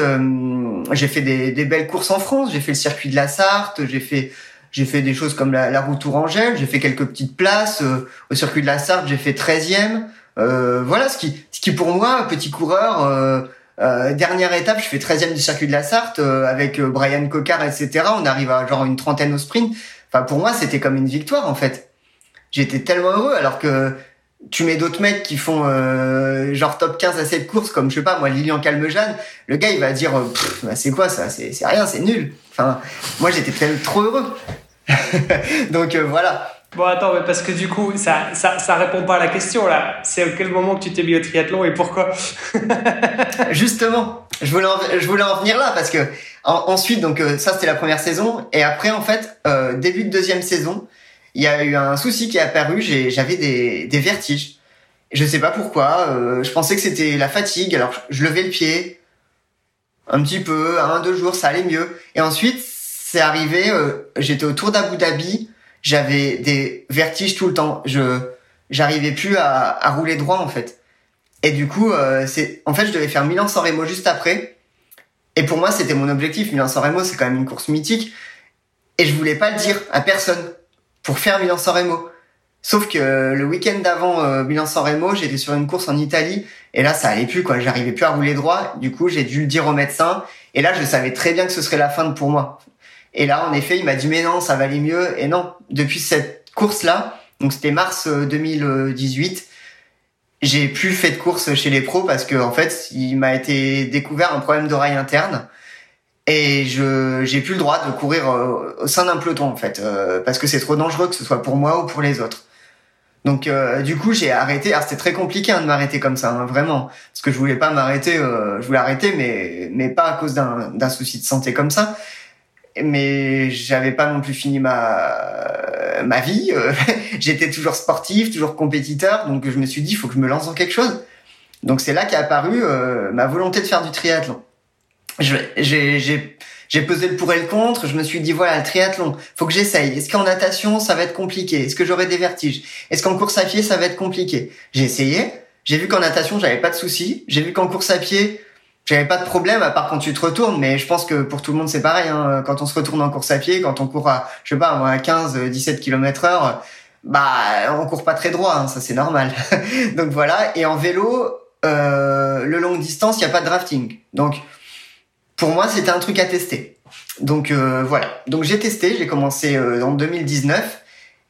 j'ai fait des, des, belles courses en France. J'ai fait le circuit de la Sarthe. J'ai fait, j'ai fait des choses comme la, la route Tourangelle. J'ai fait quelques petites places au circuit de la Sarthe. J'ai fait 13e. voilà, ce qui, ce qui pour moi, petit coureur euh, dernière étape, je fais 13e du circuit de la Sarthe euh, avec euh, Brian Cocard, etc. On arrive à genre une trentaine au sprint. Enfin, pour moi, c'était comme une victoire en fait. J'étais tellement heureux alors que tu mets d'autres mecs qui font genre top 15 à cette course comme je sais pas moi Lilian Calmejane, le gars il va dire bah, c'est quoi ça, c'est rien, c'est nul. Enfin, moi j'étais trop heureux. Donc voilà. Bon, attends, mais parce que du coup, ça, ça, ça répond pas à la question là. C'est à quel moment que tu t'es mis au triathlon et pourquoi? Justement, je voulais, en, je voulais en venir là parce que ensuite, donc euh, ça c'était la première saison et après en fait, euh, début de deuxième saison, il y a eu un souci qui est apparu. J'avais des, des vertiges. Je sais pas pourquoi. Euh, je pensais que c'était la fatigue. Alors je levais le pied un petit peu, un deux jours, ça allait mieux. Et ensuite, c'est arrivé. J'étais au Tour d'Abu Dhabi j'avais des vertiges tout le temps. Je j'arrivais plus à, à, rouler droit en fait. Et du coup, euh, c'est en fait, je devais faire Milan-San Remo juste après. Et pour moi, c'était mon objectif. Milan-San Remo, c'est quand même une course mythique. Et je voulais pas le dire à personne pour faire Milan-San Remo. Sauf que le week-end d'avant euh, Milan-San Remo, j'étais sur une course en Italie et là, ça allait plus quoi. J'arrivais plus à rouler droit. Du coup, j'ai dû le dire au médecin. Et là, je savais très bien que ce serait la fin pour moi. Et là, en effet, il m'a dit mais non, ça va aller mieux. Et non, depuis cette course-là, donc c'était mars 2018, euh, j'ai plus fait de course chez les pros parce que en fait, il m'a été découvert un problème d'oreille interne et je j'ai plus le droit de courir euh, au sein d'un peloton en fait euh, parce que c'est trop dangereux que ce soit pour moi ou pour les autres. Donc du coup j'ai arrêté. Alors c'était très compliqué hein, de m'arrêter comme ça, hein, vraiment, parce que je voulais pas m'arrêter. je voulais arrêter, mais mais pas à cause d'un d'un souci de santé comme ça mais j'avais pas non plus fini ma ma vie. J'étais toujours sportif, toujours compétiteur, donc je me suis dit il faut que je me lance dans quelque chose. Donc c'est là qu'est apparu euh, ma volonté de faire du triathlon. J'ai j'ai pesé le pour et le contre. Je me suis dit voilà le triathlon, faut que j'essaye. Est-ce qu'en natation ça va être compliqué? Est-ce que j'aurai des vertiges? Est-ce qu'en course à pied ça va être compliqué? J'ai essayé. J'ai vu qu'en natation j'avais pas de soucis. J'ai vu qu'en course à pied j'avais pas de problème à part quand tu te retournes, mais je pense que pour tout le monde c'est pareil. Hein. Quand on se retourne en course à pied, quand on court à, je sais pas, à 15, 17 km heure, bah on court pas très droit, hein, ça c'est normal. donc voilà. Et en vélo, euh, le long distance, il y a pas de drafting. Donc pour moi, c'était un truc à tester. Donc euh, voilà. Donc j'ai testé, j'ai commencé euh, en 2019.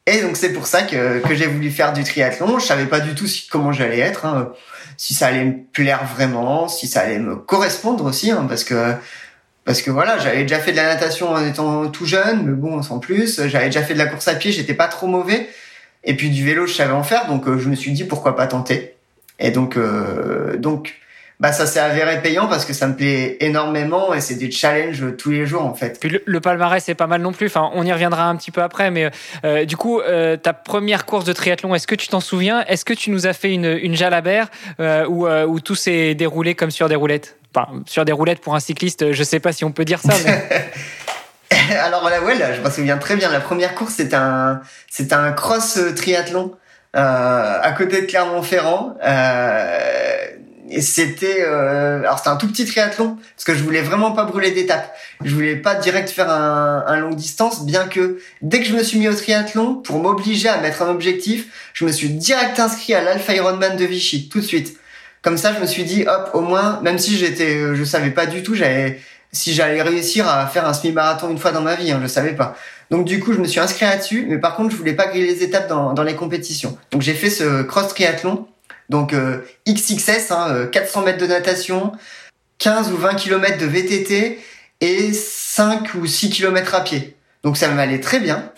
Et donc c'est pour ça que, que j'ai voulu faire du triathlon. Je savais pas du tout si, comment j'allais être, hein, si ça allait me plaire vraiment, si ça allait me correspondre aussi, hein, parce que parce que voilà, j'avais déjà fait de la natation en étant tout jeune, mais bon, sans plus. J'avais déjà fait de la course à pied, j'étais pas trop mauvais. Et puis du vélo, je savais en faire, donc euh, je me suis dit pourquoi pas tenter. Et donc, euh, donc, bah ça s'est avéré payant parce que ça me plaît énormément et c'est des challenges tous les jours en fait. Puis le, palmarès c'est pas mal non plus. Enfin, on y reviendra un petit peu après, mais euh, du coup, euh, ta première course de triathlon, est-ce que tu t'en souviens? Est-ce que tu nous as fait une, une jalabert euh, où, euh, où tout s'est déroulé comme sur des roulettes? Enfin, sur des roulettes pour un cycliste, je sais pas si on peut dire ça. Mais... Alors là, ouais, là, je me souviens très bien. La première course, c'était un, c'était un cross triathlon à côté de Clermont-Ferrand. Euh, c'était, euh, alors c'était un tout petit triathlon parce que je voulais vraiment pas brûler d'étapes. Je voulais pas direct faire un, un long distance, bien que dès que je me suis mis au triathlon pour m'obliger à mettre un objectif, je me suis direct inscrit à l'Alpha Ironman de Vichy tout de suite. Comme ça, je me suis dit, hop, au moins, même si j'étais, je savais pas du tout, j'avais si j'allais réussir à faire un semi-marathon une fois dans ma vie, hein, je savais pas. Donc du coup, je me suis inscrit là-dessus, mais par contre, je voulais pas griller les étapes dans, dans les compétitions. Donc j'ai fait ce cross triathlon, donc euh, XXS, hein, 400 euh, mètres de natation, 15 ou 20 km de VTT et 5 ou 6 km à pied. Donc ça m'allait très bien.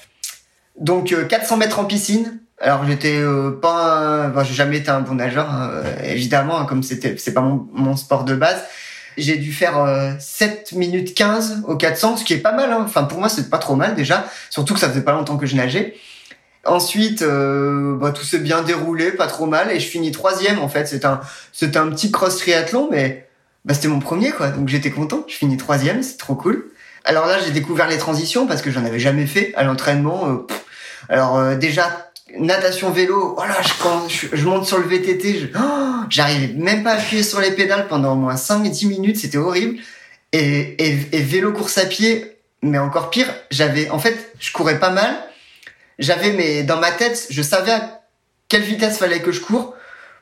Donc 400 euh, mètres en piscine. Alors j'étais pas, j'ai jamais été un bon nageur, hein, évidemment, hein, comme c'était, c'est pas mon, sport de base j'ai dû faire 7 euh, minutes 15 au 400, ce qui est pas mal. Hein. Enfin, pour moi, c'est pas trop mal déjà. Surtout que ça faisait pas longtemps que je nageais. Ensuite, euh, bah, tout s'est bien déroulé, pas trop mal, et je finis troisième en fait. C'est un, c'est un petit cross triathlon, mais bah, c'était mon premier quoi, donc j'étais content. Je finis troisième, c'est trop cool. Alors là, j'ai découvert les transitions parce que j'en avais jamais fait à l'entraînement. Euh, alors déjà natation vélo, voilà, je, quand je, monte sur le VTT, oh, j'arrivais même pas à appuyer sur les pédales pendant au moins 5-10 minutes, c'était horrible. Et, et, et, vélo course à pied, mais encore pire, j'avais, en fait, je courais pas mal. J'avais, mais dans ma tête, je savais à quelle vitesse fallait que je cours.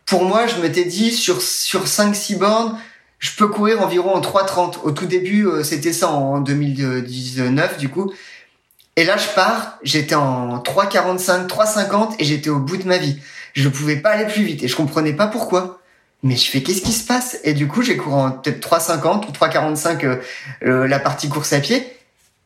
Pour moi, je m'étais dit, sur, sur 5-6 bornes, je peux courir environ en 3.30. Au tout début, euh, c'était ça en 2019, du coup. Et là, je pars, j'étais en 3,45, 3,50 et j'étais au bout de ma vie. Je ne pouvais pas aller plus vite et je comprenais pas pourquoi. Mais je fais qu'est-ce qui se passe? Et du coup, j'ai couru en peut-être 3,50 ou 3,45 euh, euh, la partie course à pied.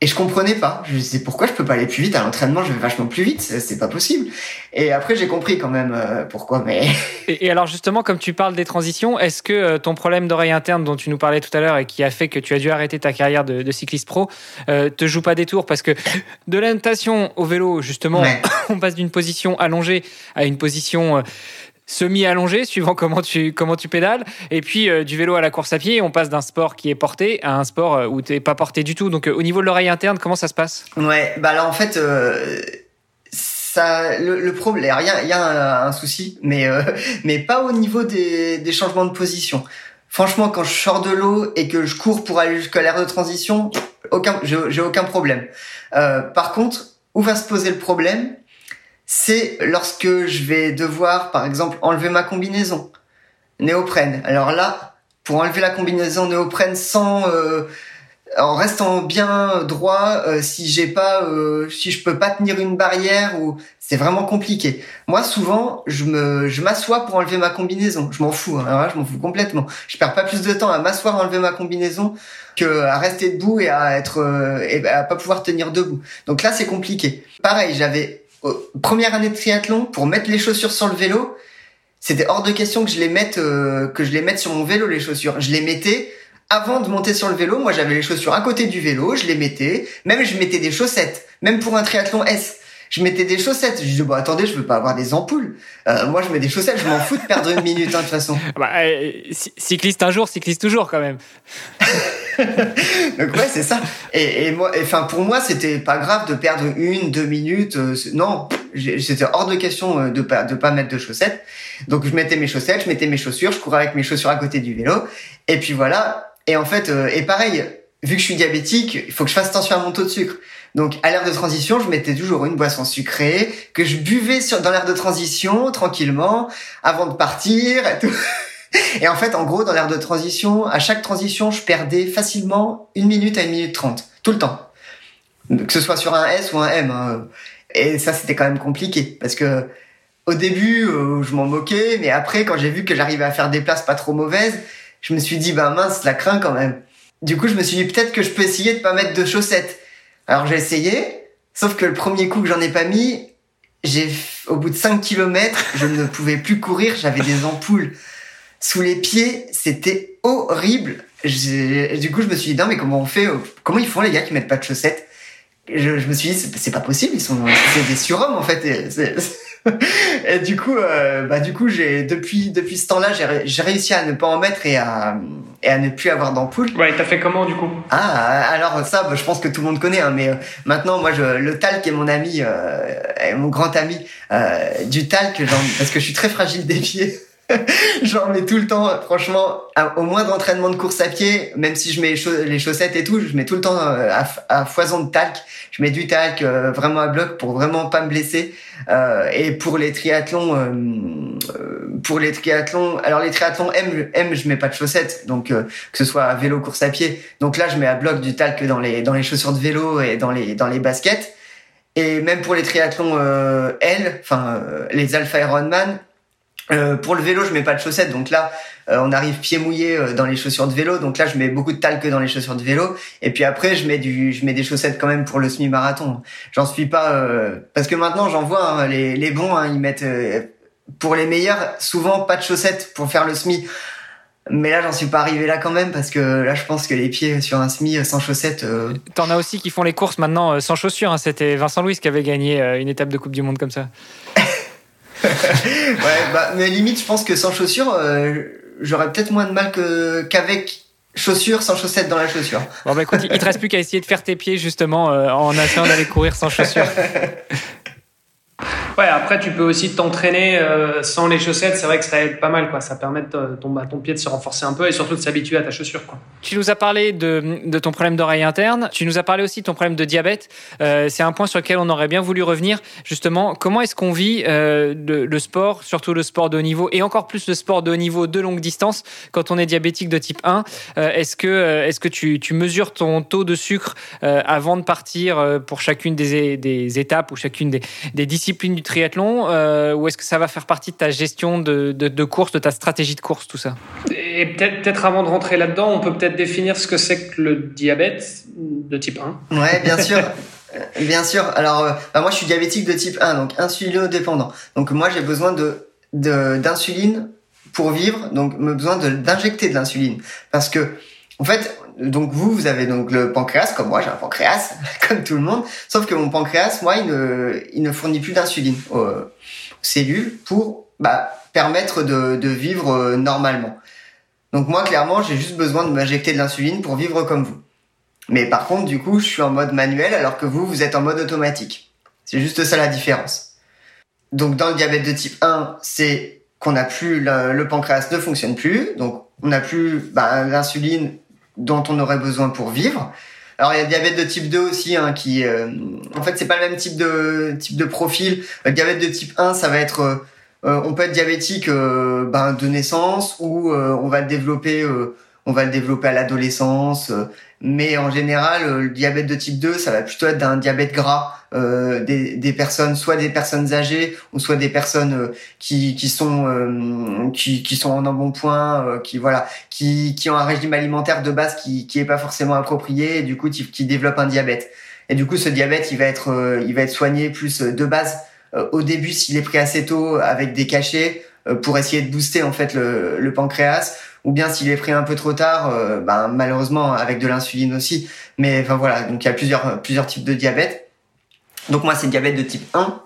Et je comprenais pas. Je me disais pourquoi je peux pas aller plus vite? À l'entraînement, je vais vachement plus vite, c'est pas possible. Et après j'ai compris quand même euh, pourquoi. Mais et, alors justement, comme tu parles des transitions, est-ce que euh, ton problème d'oreille interne dont tu nous parlais tout à l'heure et qui a fait que tu as dû arrêter ta carrière de, de cycliste pro, euh, te joue pas des tours? Parce que de la natation au vélo, justement, on passe d'une position allongée à une position semi-allongé, suivant comment tu, comment tu pédales. Et puis, euh, du vélo à la course à pied, on passe d'un sport qui est porté à un sport euh, où tu n'es pas porté du tout. Donc, euh, au niveau de l'oreille interne, comment ça se passe? Ouais, bah alors en fait, ça, le, problème, il y a, y a un, souci, mais, mais pas au niveau des, des changements de position. Franchement, quand je sors de l'eau et que je cours pour aller jusqu'à l'air de transition, aucun, j'ai aucun problème. par contre, où va se poser le problème? C'est lorsque je vais devoir, par exemple, enlever ma combinaison néoprène. Alors là, pour enlever la combinaison néoprène sans euh, en restant bien droit, euh, si j'ai pas, euh, si je peux pas tenir une barrière ou c'est vraiment compliqué. Moi, souvent, je me, je m'assois pour enlever ma combinaison. Je m'en fous, hein, je m'en fous complètement. Je perds pas plus de temps à m'asseoir enlever ma combinaison que à rester debout et à être et à pas pouvoir tenir debout. Donc là, c'est compliqué. Pareil, j'avais première année de triathlon, pour mettre les chaussures sur le vélo, c'était hors de question que je les mette euh, que je les mette sur mon vélo les chaussures. Je les mettais avant de monter sur le vélo. Moi, j'avais les chaussures à côté du vélo, je les mettais. Même je mettais des chaussettes. Même pour un triathlon S, je mettais des chaussettes. Je dis bon, attendez, je veux pas avoir des ampoules. Euh, moi, je mets des chaussettes. Je m'en fous de perdre une minute hein, de toute façon. Bah, euh, cycliste un jour, cycliste toujours quand même. Donc ouais, c'est ça. Et, et moi, enfin pour moi, c'était pas grave de perdre une, deux minutes. Euh, non, c'était hors de question euh, de pas de pas mettre de chaussettes. Donc je mettais mes chaussettes, je mettais mes chaussures, je courais avec mes chaussures à côté du vélo. Et puis voilà. Et en fait, euh, et pareil, vu que je suis diabétique, il faut que je fasse attention à mon taux de sucre. Donc à l'ère de transition, je mettais toujours une boisson sucrée que je buvais sur, dans l'ère de transition tranquillement avant de partir et tout. Et en fait, en gros, dans l'ère de transition, à chaque transition, je perdais facilement une minute à une minute trente, tout le temps. Que ce soit sur un S ou un M. Hein. Et ça, c'était quand même compliqué parce que au début, euh, je m'en moquais, mais après, quand j'ai vu que j'arrivais à faire des places pas trop mauvaises, je me suis dit, bah mince, la craint quand même. Du coup, je me suis dit, peut-être que je peux essayer de pas mettre de chaussettes. Alors j'ai essayé, sauf que le premier coup que j'en ai pas mis, j'ai, au bout de 5 km, je ne pouvais plus courir, j'avais des ampoules sous les pieds, c'était horrible. Du coup, je me suis dit, non, mais comment on fait, comment ils font les gars qui mettent pas de chaussettes? Je, je me suis dit, c'est pas possible, ils sont, c'est des surhommes, en fait. Et, et du coup, euh, bah du coup, j'ai depuis depuis ce temps-là, j'ai réussi à ne pas en mettre et à et à ne plus avoir d'ampoule. Ouais, t'as fait comment du coup? Ah, alors ça, bah, je pense que tout le monde connaît, hein, mais euh, maintenant, moi, je, le talc est mon ami, euh, mon grand ami du talc, parce que je suis très fragile des pieds. J'en mets tout le temps, franchement, au moindre entraînement de course à pied, même si je mets les chaussettes et tout, je mets tout le temps euh, à, foison de talc. Je mets du talc euh, vraiment à bloc pour vraiment pas me blesser. Euh, et pour les triathlons, pour les triathlons, alors les triathlons M, M, je mets pas de chaussettes, donc que ce soit à vélo, course à pied. Donc là, je mets à bloc du talc dans les dans les chaussures de vélo et dans les dans les baskets. Et même pour les triathlons L, enfin les Alpha Ironman, euh, pour le vélo, je mets pas de chaussettes, donc là, euh, on arrive pieds mouillés euh, dans les chaussures de vélo, donc là, je mets beaucoup de talc dans les chaussures de vélo, et puis après, je mets du, je mets des chaussettes quand même pour le semi-marathon. J'en suis pas, parce que maintenant, j'en vois hein, les, les bons, hein, ils mettent pour les meilleurs souvent pas de chaussettes pour faire le semi. Mais là, j'en suis pas arrivé là quand même parce que là, je pense que les pieds sur un semi sans chaussettes. T'en as aussi qui font les courses maintenant sans chaussures. Hein. C'était Vincent Louis qui avait gagné une étape de Coupe du Monde comme ça. ouais, bah, mais limite, je pense que sans chaussures, euh, j'aurais peut-être moins de mal que qu'avec chaussures sans chaussettes dans la chaussure. Bon, bah écoute, il te reste plus qu'à essayer de faire tes pieds justement euh, en essayant d'aller courir sans chaussures. Ouais, après, tu peux aussi t'entraîner euh, sans les chaussettes. C'est vrai que ça aide pas mal, quoi. Ça permet de ton, ton pied de se renforcer un peu et surtout de s'habituer à ta chaussure, quoi. Tu nous as parlé de, ton problème d'oreille interne. Tu nous as parlé aussi de ton problème de diabète. Euh, c'est un point sur lequel on aurait bien voulu revenir. Justement, comment est-ce qu'on vit euh, le, sport, surtout le sport de haut niveau et encore plus le sport de haut niveau de longue distance quand on est diabétique de type 1 Est-ce que, est-ce que tu, mesures ton taux de sucre avant de partir pour chacune des, étapes ou chacune des, des disciplines du triathlon euh, ou est-ce que ça va faire partie de ta gestion de, de, course, de ta stratégie de course, tout ça? Et peut-être avant de rentrer là-dedans, on peut peut-être définir ce que c'est que le diabète de type 1. Ouais, bien sûr. Euh, bien sûr. Alors, euh, bah, moi, je suis diabétique de type 1, donc insulinodépendant. Donc, moi, j'ai besoin de d'insuline pour vivre, donc besoin d'injecter de l'insuline. Parce que, en fait, donc vous, vous avez donc le pancréas, comme moi, j'ai un pancréas, comme tout le monde. Sauf que mon pancréas, moi, il ne, fournit plus d'insuline aux, cellules pour bah, permettre de, vivre euh, normalement. Donc moi, clairement, j'ai juste besoin de m'injecter de l'insuline pour vivre comme vous. Mais par contre, du coup, je suis en mode manuel alors que vous, vous êtes en mode automatique. C'est juste ça la différence. Donc dans le diabète de type 1, c'est qu'on n'a plus le, le, pancréas ne fonctionne plus, donc on n'a plus bah, l'insuline dont on aurait besoin pour vivre. Alors il y a diabète de type 2 aussi hein, qui euh, en fait c'est pas le même type de type de profil. Le diabète de type 1 ça va être euh, euh, on peut être diabétique ben, de naissance ou on va le développer on va le développer à l'adolescence mais en général le diabète de type 2 ça va plutôt être d'un diabète gras euh, des, des, personnes, soit des personnes âgées ou soit des personnes euh, qui, qui sont euh, qui, qui sont en embonpoint, qui voilà, qui, qui ont un régime alimentaire de base qui qui est pas forcément approprié et du coup qui, qui développent un diabète. Et du coup ce diabète il va être il va être soigné plus de base au début s'il est pris assez tôt avec des cachets pour essayer de booster en fait le, le pancréas ou bien s'il est pris un peu trop tard, ben, malheureusement avec de l'insuline aussi. Mais enfin voilà, donc il y a plusieurs plusieurs types de diabète. Donc moi c'est diabète de type 1.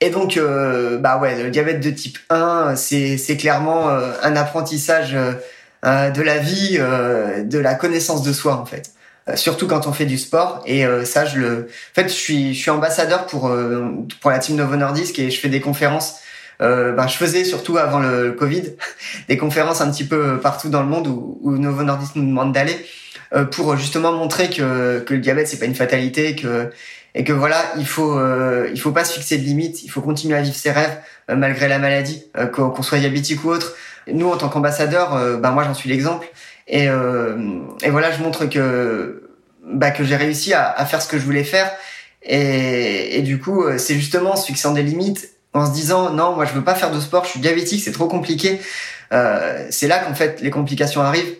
Et donc euh, bah ouais, le diabète de type 1, c'est clairement euh, un apprentissage euh, de la vie, de la connaissance de soi en fait. surtout quand on fait du sport et ça je le en fait je suis je suis ambassadeur pour pour la team Novo Nordisk et je fais des conférences ben, je faisais surtout avant le, Covid des conférences un petit peu partout dans le monde où, où Novo Nordisk nous demande d'aller euh, pour justement montrer que, que le diabète c'est pas une fatalité, que et que voilà, il faut euh, il faut pas se fixer de limites, il faut continuer à vivre ses rêves euh, malgré la maladie, euh, qu'on soit diabétique ou autre. Nous en tant qu'ambassadeur, ben moi j'en suis l'exemple et et voilà, je montre que bah, que j'ai réussi à, à, faire ce que je voulais faire et, et du coup c'est justement en se fixant des limites, en se disant non moi je veux pas faire de sport, je suis diabétique, c'est trop compliqué. c'est là qu'en fait les complications arrivent.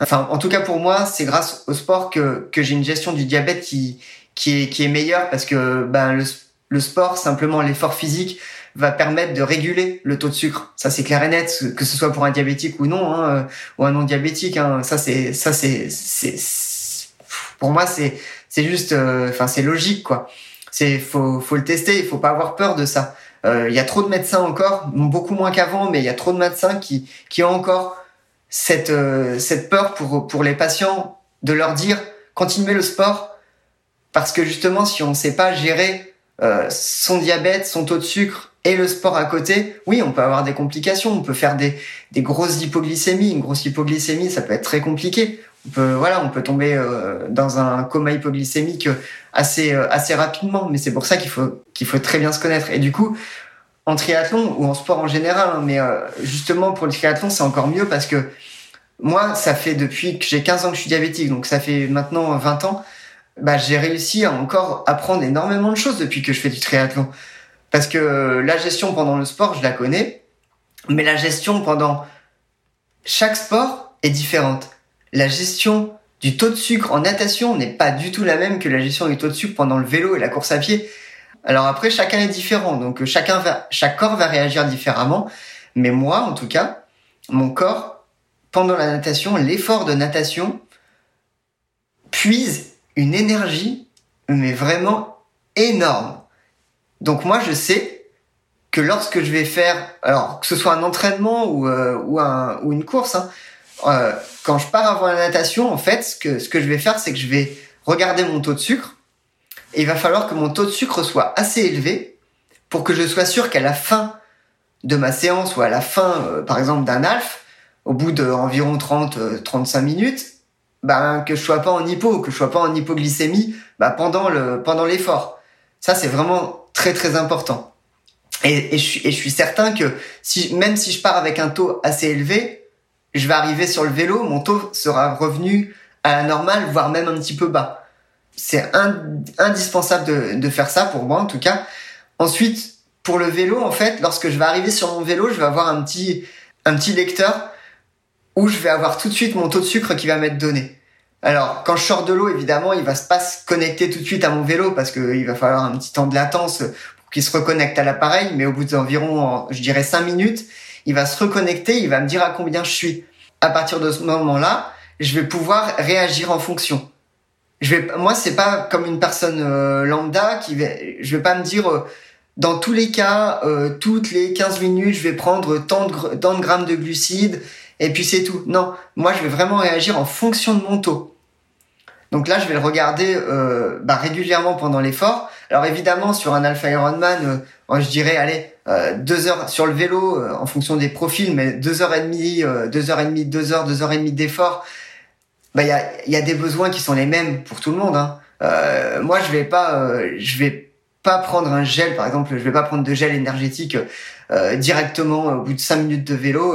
Enfin, en tout cas pour moi, c'est grâce au sport que, que j'ai une gestion du diabète qui, qui est, qui est meilleure parce que ben, le, le sport, simplement l'effort physique, va permettre de réguler le taux de sucre. Ça c'est clair et net, que ce soit pour un diabétique ou non, hein, euh, ou un non diabétique. Hein, ça c'est, ça c'est, c'est, pour moi c'est, c'est juste, euh, enfin c'est logique quoi. C'est, faut, faut le tester, il faut pas avoir peur de ça. Euh, il y a trop de médecins encore, beaucoup moins qu'avant, mais il y a trop de médecins qui, qui ont encore cette, cette peur pour, pour les patients de leur dire continuez le sport, parce que justement, si on ne sait pas gérer euh, son diabète, son taux de sucre et le sport à côté, oui, on peut avoir des complications. On peut faire des, des grosses hypoglycémies. Une grosse hypoglycémie, ça peut être très compliqué. On peut, voilà, on peut tomber euh, dans un coma hypoglycémique assez, euh, assez rapidement. Mais c'est pour ça qu'il faut, qu'il faut très bien se connaître. Et du coup, en triathlon ou en sport en général, hein, mais justement pour le triathlon, c'est encore mieux parce que moi, ça fait depuis que j'ai 15 ans que je suis diabétique, donc ça fait maintenant 20 ans bah, j'ai réussi à encore apprendre énormément de choses depuis que je fais du triathlon. Parce que la gestion pendant le sport, je la connais, mais la gestion pendant chaque sport est différente. La gestion du taux de sucre en natation n'est pas du tout la même que la gestion du taux de sucre pendant le vélo et la course à pied. Alors après, chacun est différent, donc va, chaque corps va réagir différemment. Mais moi, en tout cas, mon corps, pendant la natation, l'effort de natation puise une énergie, mais vraiment énorme. Donc moi, je sais que lorsque je vais faire, alors que ce soit un entraînement ou, euh, une course, hein, euh, quand je pars avant la natation, en fait, ce que, ce que je vais faire, c'est que je vais regarder mon taux de sucre. Il va falloir que mon taux de sucre soit assez élevé pour que je sois sûr qu'à la fin de ma séance ou à la fin, euh, par exemple, d'un alf, au bout d'environ 30-35 minutes, ben, que je sois pas en hypo, que je sois pas en hypoglycémie ben, pendant le pendant l'effort. Ça c'est vraiment très très important. Et, et, je, suis, et je suis certain que si même si je pars avec un taux assez élevé, je vais arriver sur le vélo, mon taux sera revenu à la normale, voire même un petit peu bas. C'est indispensable de, faire ça pour moi en tout cas. Ensuite, pour le vélo, en fait, lorsque je vais arriver sur mon vélo, je vais avoir un petit un petit lecteur où je vais avoir tout de suite mon taux de sucre qui va m'être donné. Alors, quand je sors de l'eau, évidemment, il va pas se connecter tout de suite à mon vélo parce qu'il va falloir un petit temps de latence pour qu'il se reconnecte à l'appareil, mais au bout d'environ, je dirais 5 minutes, il va se reconnecter, il va me dire à combien je suis. À partir de ce moment-là, je vais pouvoir réagir en fonction. Je vais, moi, c'est pas comme une personne euh, lambda qui va, je vais pas me dire, euh, dans tous les cas, euh, toutes les 15 minutes, je vais prendre tant de, tant de grammes de glucides et puis c'est tout. Non, moi je vais vraiment réagir en fonction de mon taux. Donc là, je vais le regarder bah, régulièrement pendant l'effort. Alors évidemment, sur un Alpha Ironman, je dirais, allez, euh, deux heures sur le vélo, euh, en fonction des profils, mais deux heures et demie, euh, deux heures et demie, deux heures, deux heures et demie d'effort. Bah, il y a, y a des besoins qui sont les mêmes pour tout le monde. Hein. moi, je vais pas, je vais pas prendre un gel, par exemple, je vais pas prendre de gel énergétique directement au bout de cinq minutes de vélo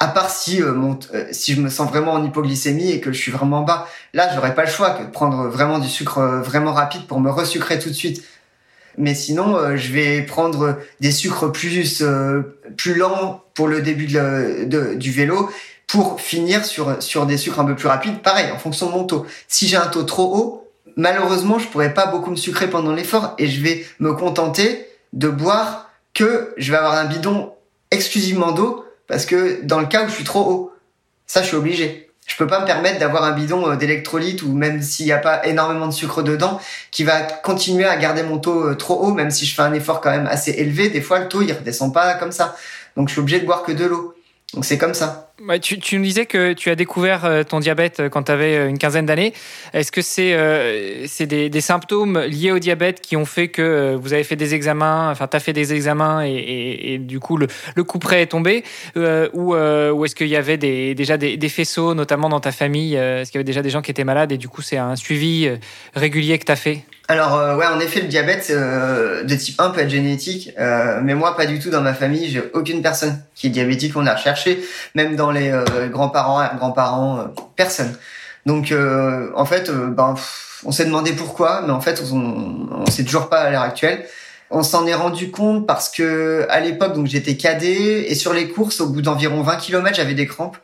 à part si euh, euh, si je me sens vraiment en hypoglycémie et que je suis vraiment bas. Là, j'aurais pas le choix que de prendre vraiment du sucre euh, vraiment rapide pour me resucrer tout de suite. Mais sinon, je vais prendre des sucres plus plus lents pour le début de, du vélo pour finir sur sur des sucres un peu plus rapides. Pareil, en fonction de mon taux. Si j'ai un taux trop haut, malheureusement, je pourrais pas beaucoup me sucrer pendant l'effort et je vais me contenter de boire que je vais avoir un bidon exclusivement d'eau parce que dans le cas où je suis trop haut, ça je suis obligé. Je peux pas me permettre d'avoir un bidon euh, d'électrolyte ou même s'il n'y a pas énormément de sucre dedans, qui va continuer à garder mon taux euh, trop haut, même si je fais un effort quand même assez élevé. Des fois, le taux il redescend pas comme ça, donc je suis obligé de boire que de l'eau. Donc c'est comme ça. Tu, nous disais que tu as découvert euh, ton diabète euh, quand tu avais euh, une quinzaine d'années. Est-ce que c'est des, symptômes liés au diabète qui ont fait que vous avez fait des examens, enfin tu as fait des examens et, du coup le, coup près est tombé? Ou, est-ce qu'il y avait déjà des, des, faisceaux, notamment dans ta famille Est-ce qu'il y avait déjà des gens qui étaient malades et du coup c'est un suivi régulier que tu as fait? Alors euh, ouais, en effet, le diabète euh, de type 1 peut être génétique, euh, mais moi pas du tout. Dans ma famille, j'ai aucune personne qui est diabétique. On a recherché, même dans les grands-parents, grands-parents, personne. Donc en fait, ben on s'est demandé pourquoi, mais en fait on, on sait toujours pas à l'heure actuelle. On s'en est rendu compte parce que à l'époque, donc j'étais cadet et sur les courses, au bout d'environ 20 km, j'avais des crampes.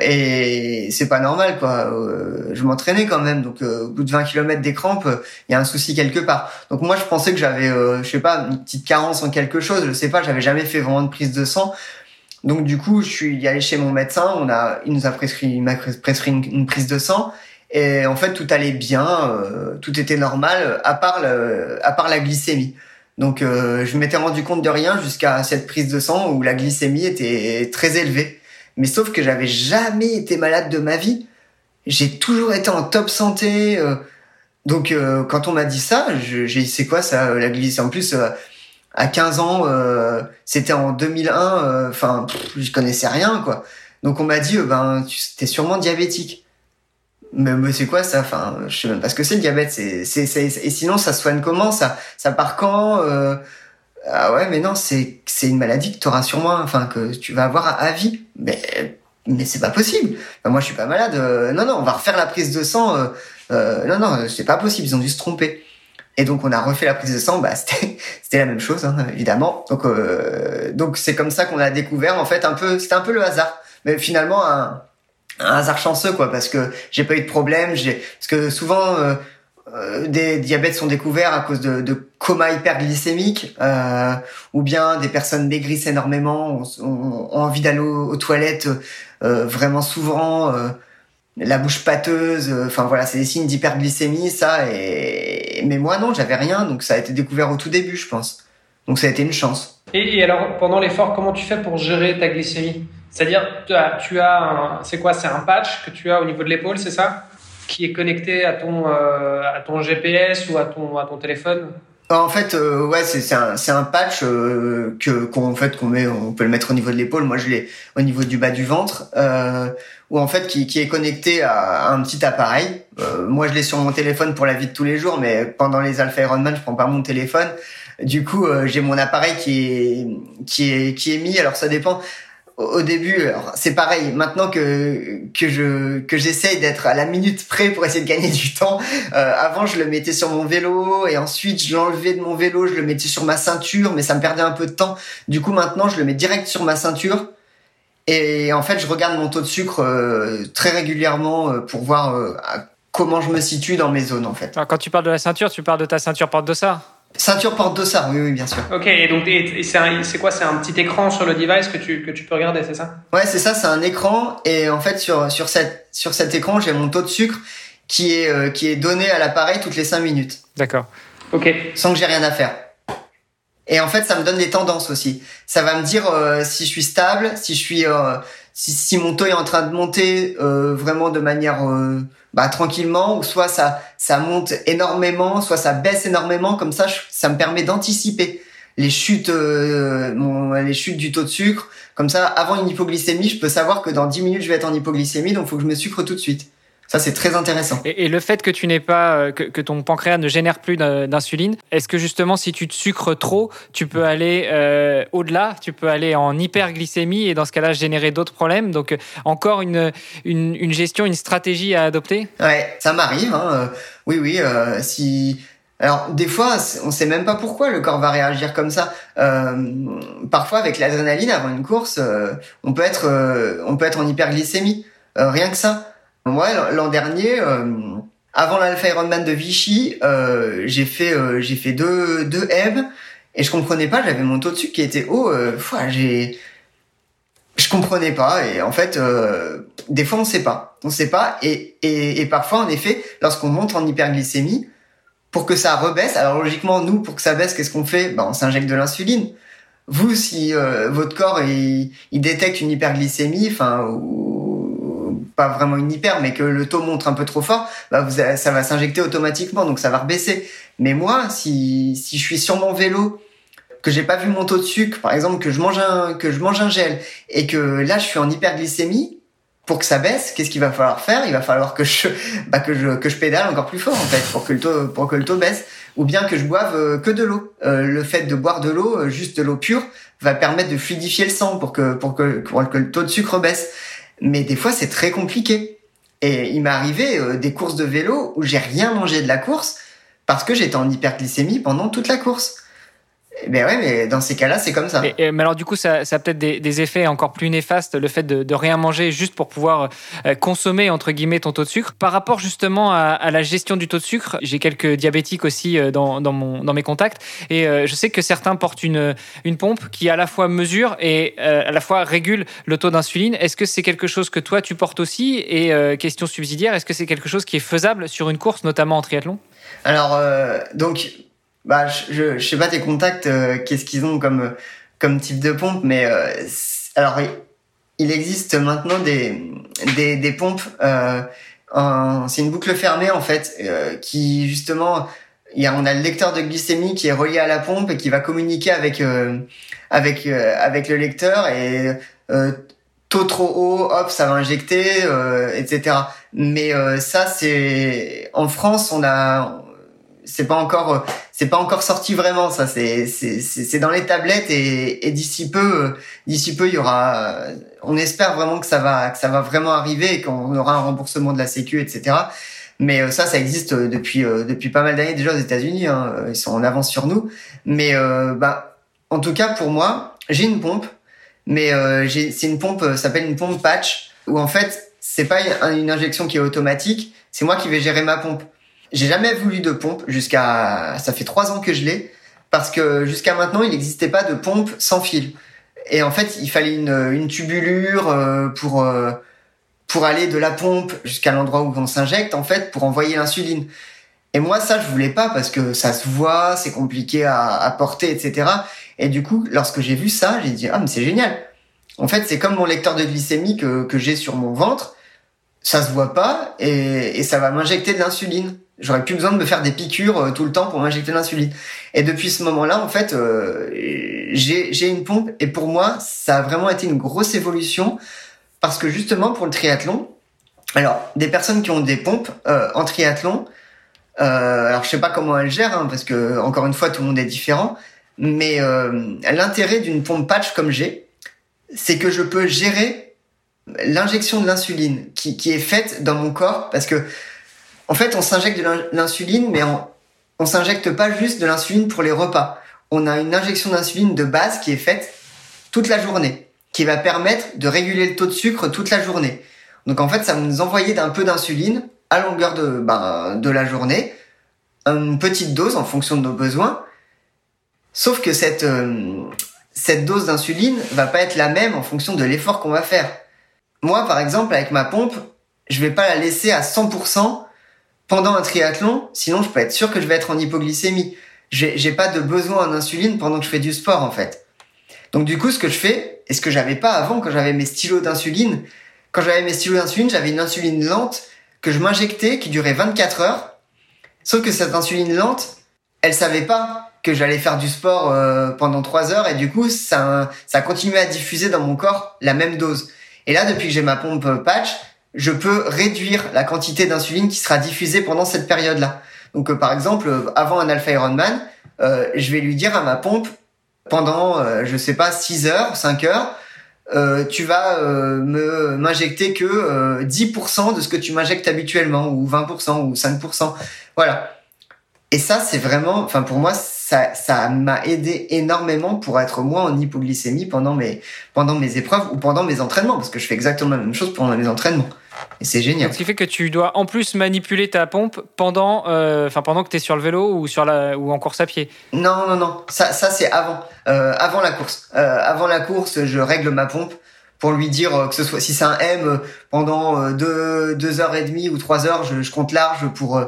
Et c'est pas normal, quoi. Euh, je m'entraînais quand même, donc euh, au bout de 20 km des crampes, il y a un souci quelque part. Donc moi, je pensais que j'avais, euh, je sais pas, une petite carence en quelque chose. Je sais pas, j'avais jamais fait vraiment de prise de sang. Donc du coup, je suis allé chez mon médecin. On a, il nous a prescrit, il m'a prescrit une, prise de sang. Et en fait, tout allait bien, euh, tout était normal, à part le, à part la glycémie. Donc je m'étais rendu compte de rien jusqu'à cette prise de sang où la glycémie était très élevée. Mais sauf que j'avais jamais été malade de ma vie. J'ai toujours été en top santé. Euh. donc euh, quand on m'a dit ça, j'ai dit c'est quoi ça la glycémie? En plus euh, à 15 ans, c'était en 2001. Enfin, je connaissais rien quoi. Donc on m'a dit ben tu es sûrement diabétique. Mais, mais c'est quoi ça? Enfin, je sais même pas ce que c'est le diabète. C'est, et sinon ça soigne comment? Ça, ça part quand ah ouais, mais non, c'est c'est une maladie que tu auras sûrement, enfin que tu vas avoir à, vie. Mais mais c'est pas possible. moi, je suis pas malade. Euh, non, non, on va refaire la prise de sang. Euh, euh, non, non, c'est pas possible. Ils ont dû se tromper. Et donc, on a refait la prise de sang. Bah, c'était c'était la même chose, hein, évidemment. Donc donc c'est comme ça qu'on a découvert en fait un peu. C'était un peu le hasard, mais finalement un un hasard chanceux quoi, parce que j'ai pas eu de problème. J'ai parce que souvent euh, des diabètes sont découverts à cause de, de coma hyperglycémique, euh, ou bien des personnes maigrissent énormément, ont, envie d'aller aux, toilettes euh, vraiment souvent, la bouche pâteuse, enfin voilà, c'est des signes d'hyperglycémie, ça. Mais moi non, j'avais rien, donc ça a été découvert au tout début, je pense. Donc ça a été une chance. Et, et alors pendant l'effort, comment tu fais pour gérer ta glycémie? C'est-à-dire, tu as, tu as c'est quoi? C'est un patch que tu as au niveau de l'épaule, c'est ça? Qui est connecté à ton, euh, à ton GPS ou à ton, à ton téléphone en fait, euh, ouais, c'est un, un patch euh, que qu'on fait qu'on met, on peut le mettre au niveau de l'épaule. Moi, je l'ai au niveau du bas du ventre, euh, ou en fait qui, qui est connecté à, un petit appareil. Euh, moi, je l'ai sur mon téléphone pour la vie de tous les jours, mais pendant les Alpha Ironman, je prends pas mon téléphone. Du coup, j'ai mon appareil qui est qui est qui est mis. Alors ça dépend au début, c'est pareil. Maintenant que que je que j'essaye d'être à la minute près pour essayer de gagner du temps. Euh, avant, je le mettais sur mon vélo et ensuite je l'enlevais de mon vélo, je le mettais sur ma ceinture, mais ça me perdait un peu de temps. Du coup, maintenant, je le mets direct sur ma ceinture. Et en fait, je regarde mon taux de sucre euh, très régulièrement euh, pour voir comment je me situe dans mes zones en fait. Quand tu parles de la ceinture, tu parles de ta ceinture porte-dossard Ceinture porte dossard, oui, oui, bien sûr. Ok, et donc c'est quoi C'est un petit écran sur le device que tu, que tu peux regarder, c'est ça? Ouais, c'est ça, c'est un écran. Et en fait, sur, sur, cette, sur cet écran, j'ai mon taux de sucre qui est, euh, qui est donné à l'appareil toutes les 5 minutes. D'accord. Ok. Sans que j'ai rien à faire. Et en fait, ça me donne des tendances aussi. Ça va me dire euh, si je suis stable, si je suis, euh, si, si, mon taux est en train de monter vraiment de manière bah, tranquillement, ou soit ça, ça monte énormément, soit ça baisse énormément. Comme ça, ça me permet d'anticiper les chutes, euh, les chutes du taux de sucre. Comme ça, avant une hypoglycémie, je peux savoir que dans 10 minutes, je vais être en hypoglycémie, donc faut que je me sucre tout de suite. Ça, c'est très intéressant. Et, et, le fait que tu n'es pas, euh, que, que, ton pancréas ne génère plus d'insuline, est-ce que justement, si tu te sucres trop, tu peux aller euh, au-delà, tu peux aller en hyperglycémie et dans ce cas-là, générer d'autres problèmes? Donc, encore une, une, une, gestion, une stratégie à adopter? Ouais, ça m'arrive. Hein. Euh, oui, oui. Euh, si alors des fois, on sait même pas pourquoi le corps va réagir comme ça. Euh, parfois, avec l'adrénaline avant une course, euh, on peut être, euh, on peut être en hyperglycémie. rien que ça. Moi, l'an dernier, euh, avant l'Alpha Ironman de Vichy, euh, j'ai fait euh, j'ai fait deux deux M et je comprenais pas. J'avais mon taux de sucre qui était haut. j'ai je comprenais pas et en fait des fois on sait pas on sait pas et, et, et parfois en effet lorsqu'on monte en hyperglycémie pour que ça rebaisse alors logiquement nous pour que ça baisse qu'est-ce qu'on fait? Ben, on s'injecte de l'insuline vous, si votre corps il, il, détecte une hyperglycémie, enfin pas vraiment une hyper, mais que le taux montre un peu trop fort, bah vous, ça va s'injecter automatiquement, donc ça va rebaisser. Mais moi, si si je suis sur mon vélo que j'ai pas vu mon taux de sucre, par exemple, que je mange un, que je mange un gel et que là je suis en hyperglycémie, pour que ça baisse, qu'est-ce qu'il va falloir faire? Il va falloir que je, bah, que je, que je pédale encore plus fort en fait pour que le taux, pour que le taux baisse, ou bien que je boive euh, que de l'eau. Euh, le fait de boire de l'eau, euh, juste de l'eau pure, va permettre de fluidifier le sang pour que, pour que, pour que le taux de sucre baisse. Mais des fois c'est très compliqué. Et il m'est arrivé des courses de vélo où j'ai rien mangé de la course parce que j'étais en hyperglycémie pendant toute la course. Mais ouais, mais dans ces cas-là, c'est comme ça. Mais, mais, alors du coup, ça, ça a peut-être des, des, effets encore plus néfastes, le fait de, de rien manger juste pour pouvoir euh, consommer entre guillemets ton taux de sucre. Par rapport justement à, à la gestion du taux de sucre, j'ai quelques diabétiques aussi euh, dans, dans, mon, dans mes contacts, et euh, je sais que certains portent une, une pompe qui à la fois mesure et à la fois régule le taux d'insuline. Est-ce que c'est quelque chose que toi tu portes aussi? Et question subsidiaire, est-ce que c'est quelque chose qui est faisable sur une course, notamment en triathlon? Alors donc bah, je, je sais pas tes contacts, euh, qu'est-ce qu'ils ont comme comme type de pompe, mais euh, alors il existe maintenant des des, des pompes. Euh, c'est une boucle fermée en fait, euh, qui justement, il y a, on a le lecteur de glycémie qui est relié à la pompe et qui va communiquer avec avec avec le lecteur et taux trop haut, hop, ça va injecter, etc. Mais ça, c'est en France, on a c'est pas encore euh, c'est pas encore sorti vraiment ça c'est c'est c'est dans les tablettes et, et d'ici peu euh, d'ici peu il y aura on espère vraiment que ça va que ça va vraiment arriver et qu'on aura un remboursement de la sécu etc mais euh, ça ça existe depuis depuis pas mal d'années déjà aux États-Unis hein, ils sont en avance sur nous. Mais bah en tout cas pour moi j'ai une pompe mais j'ai c'est une pompe ça s'appelle une pompe patch où en fait c'est pas une injection qui est automatique c'est moi qui vais gérer ma pompe j'ai jamais voulu de pompe jusqu'à, ça fait trois ans que je l'ai, parce que jusqu'à maintenant, il n'existait pas de pompe sans fil. Et en fait, il fallait une, une tubulure euh, pour euh, pour aller de la pompe jusqu'à l'endroit où on s'injecte, en fait, pour envoyer l'insuline. Et moi, ça, je voulais pas parce que ça se voit, c'est compliqué à, à porter, etc. Et du coup, lorsque j'ai vu ça, j'ai dit ah mais c'est génial. En fait, c'est comme mon lecteur de glycémie que, que j'ai sur mon ventre. Ça se voit pas et, et ça va m'injecter de l'insuline. J'aurais plus besoin de me faire des piqûres euh, tout le temps pour m'injecter l'insuline. Et depuis ce moment-là, en fait, euh, j'ai une pompe. Et pour moi, ça a vraiment été une grosse évolution parce que justement pour le triathlon, alors des personnes qui ont des pompes euh, en triathlon, euh, alors je sais pas comment elles gèrent hein, parce que encore une fois tout le monde est différent, mais euh, l'intérêt d'une pompe patch comme j'ai, c'est que je peux gérer l'injection de l'insuline qui, qui est faite dans mon corps parce que en fait, on s'injecte de l'insuline, mais on, s'injecte pas juste de l'insuline pour les repas. On a une injection d'insuline de base qui est faite toute la journée, qui va permettre de réguler le taux de sucre toute la journée. Donc en fait, ça va nous envoyer d'un peu d'insuline à longueur de, ben, de la journée, une petite dose en fonction de nos besoins. Sauf que cette, euh, cette dose d'insuline va pas être la même en fonction de l'effort qu'on va faire. Moi, par exemple, avec ma pompe, je vais pas la laisser à 100% pendant un triathlon, sinon je peux être sûr que je vais être en hypoglycémie. J'ai pas de besoin en insuline pendant que je fais du sport en fait. Donc du coup, ce que je fais, et ce que j'avais pas avant quand j'avais mes stylos d'insuline, quand j'avais mes stylos d'insuline, j'avais une insuline lente que je m'injectais qui durait 24 heures. Sauf que cette insuline lente, elle savait pas que j'allais faire du sport euh, pendant 3 heures et du coup, ça ça continuait à diffuser dans mon corps la même dose. Et là, depuis que j'ai ma pompe patch, je peux réduire la quantité d'insuline qui sera diffusée pendant cette période-là. Donc, euh, par exemple, euh, avant un Alpha Ironman, euh, je vais lui dire à ma pompe, pendant, euh, je sais pas, 6 heures, 5 heures, tu vas me m'injecter que 10% de ce que tu m'injectes habituellement, ou 20%, ou 5%. Voilà. Et ça, c'est vraiment, enfin pour moi, ça, ça m'a aidé énormément pour être moins en hypoglycémie pendant mes, pendant mes épreuves ou pendant mes entraînements, parce que je fais exactement la même chose pendant mes entraînements. Et c'est génial. ce qui fait que tu dois en plus manipuler ta pompe pendant, euh, enfin pendant que tu es sur le vélo ou sur la, ou en course à pied. Non, non, non. Ça, ça c'est avant, euh, avant la course. Euh, avant la course, je règle ma pompe pour lui dire euh, que ce soit si c'est un M euh, pendant euh, deux, deux heures et demie ou trois heures, je, je compte large pour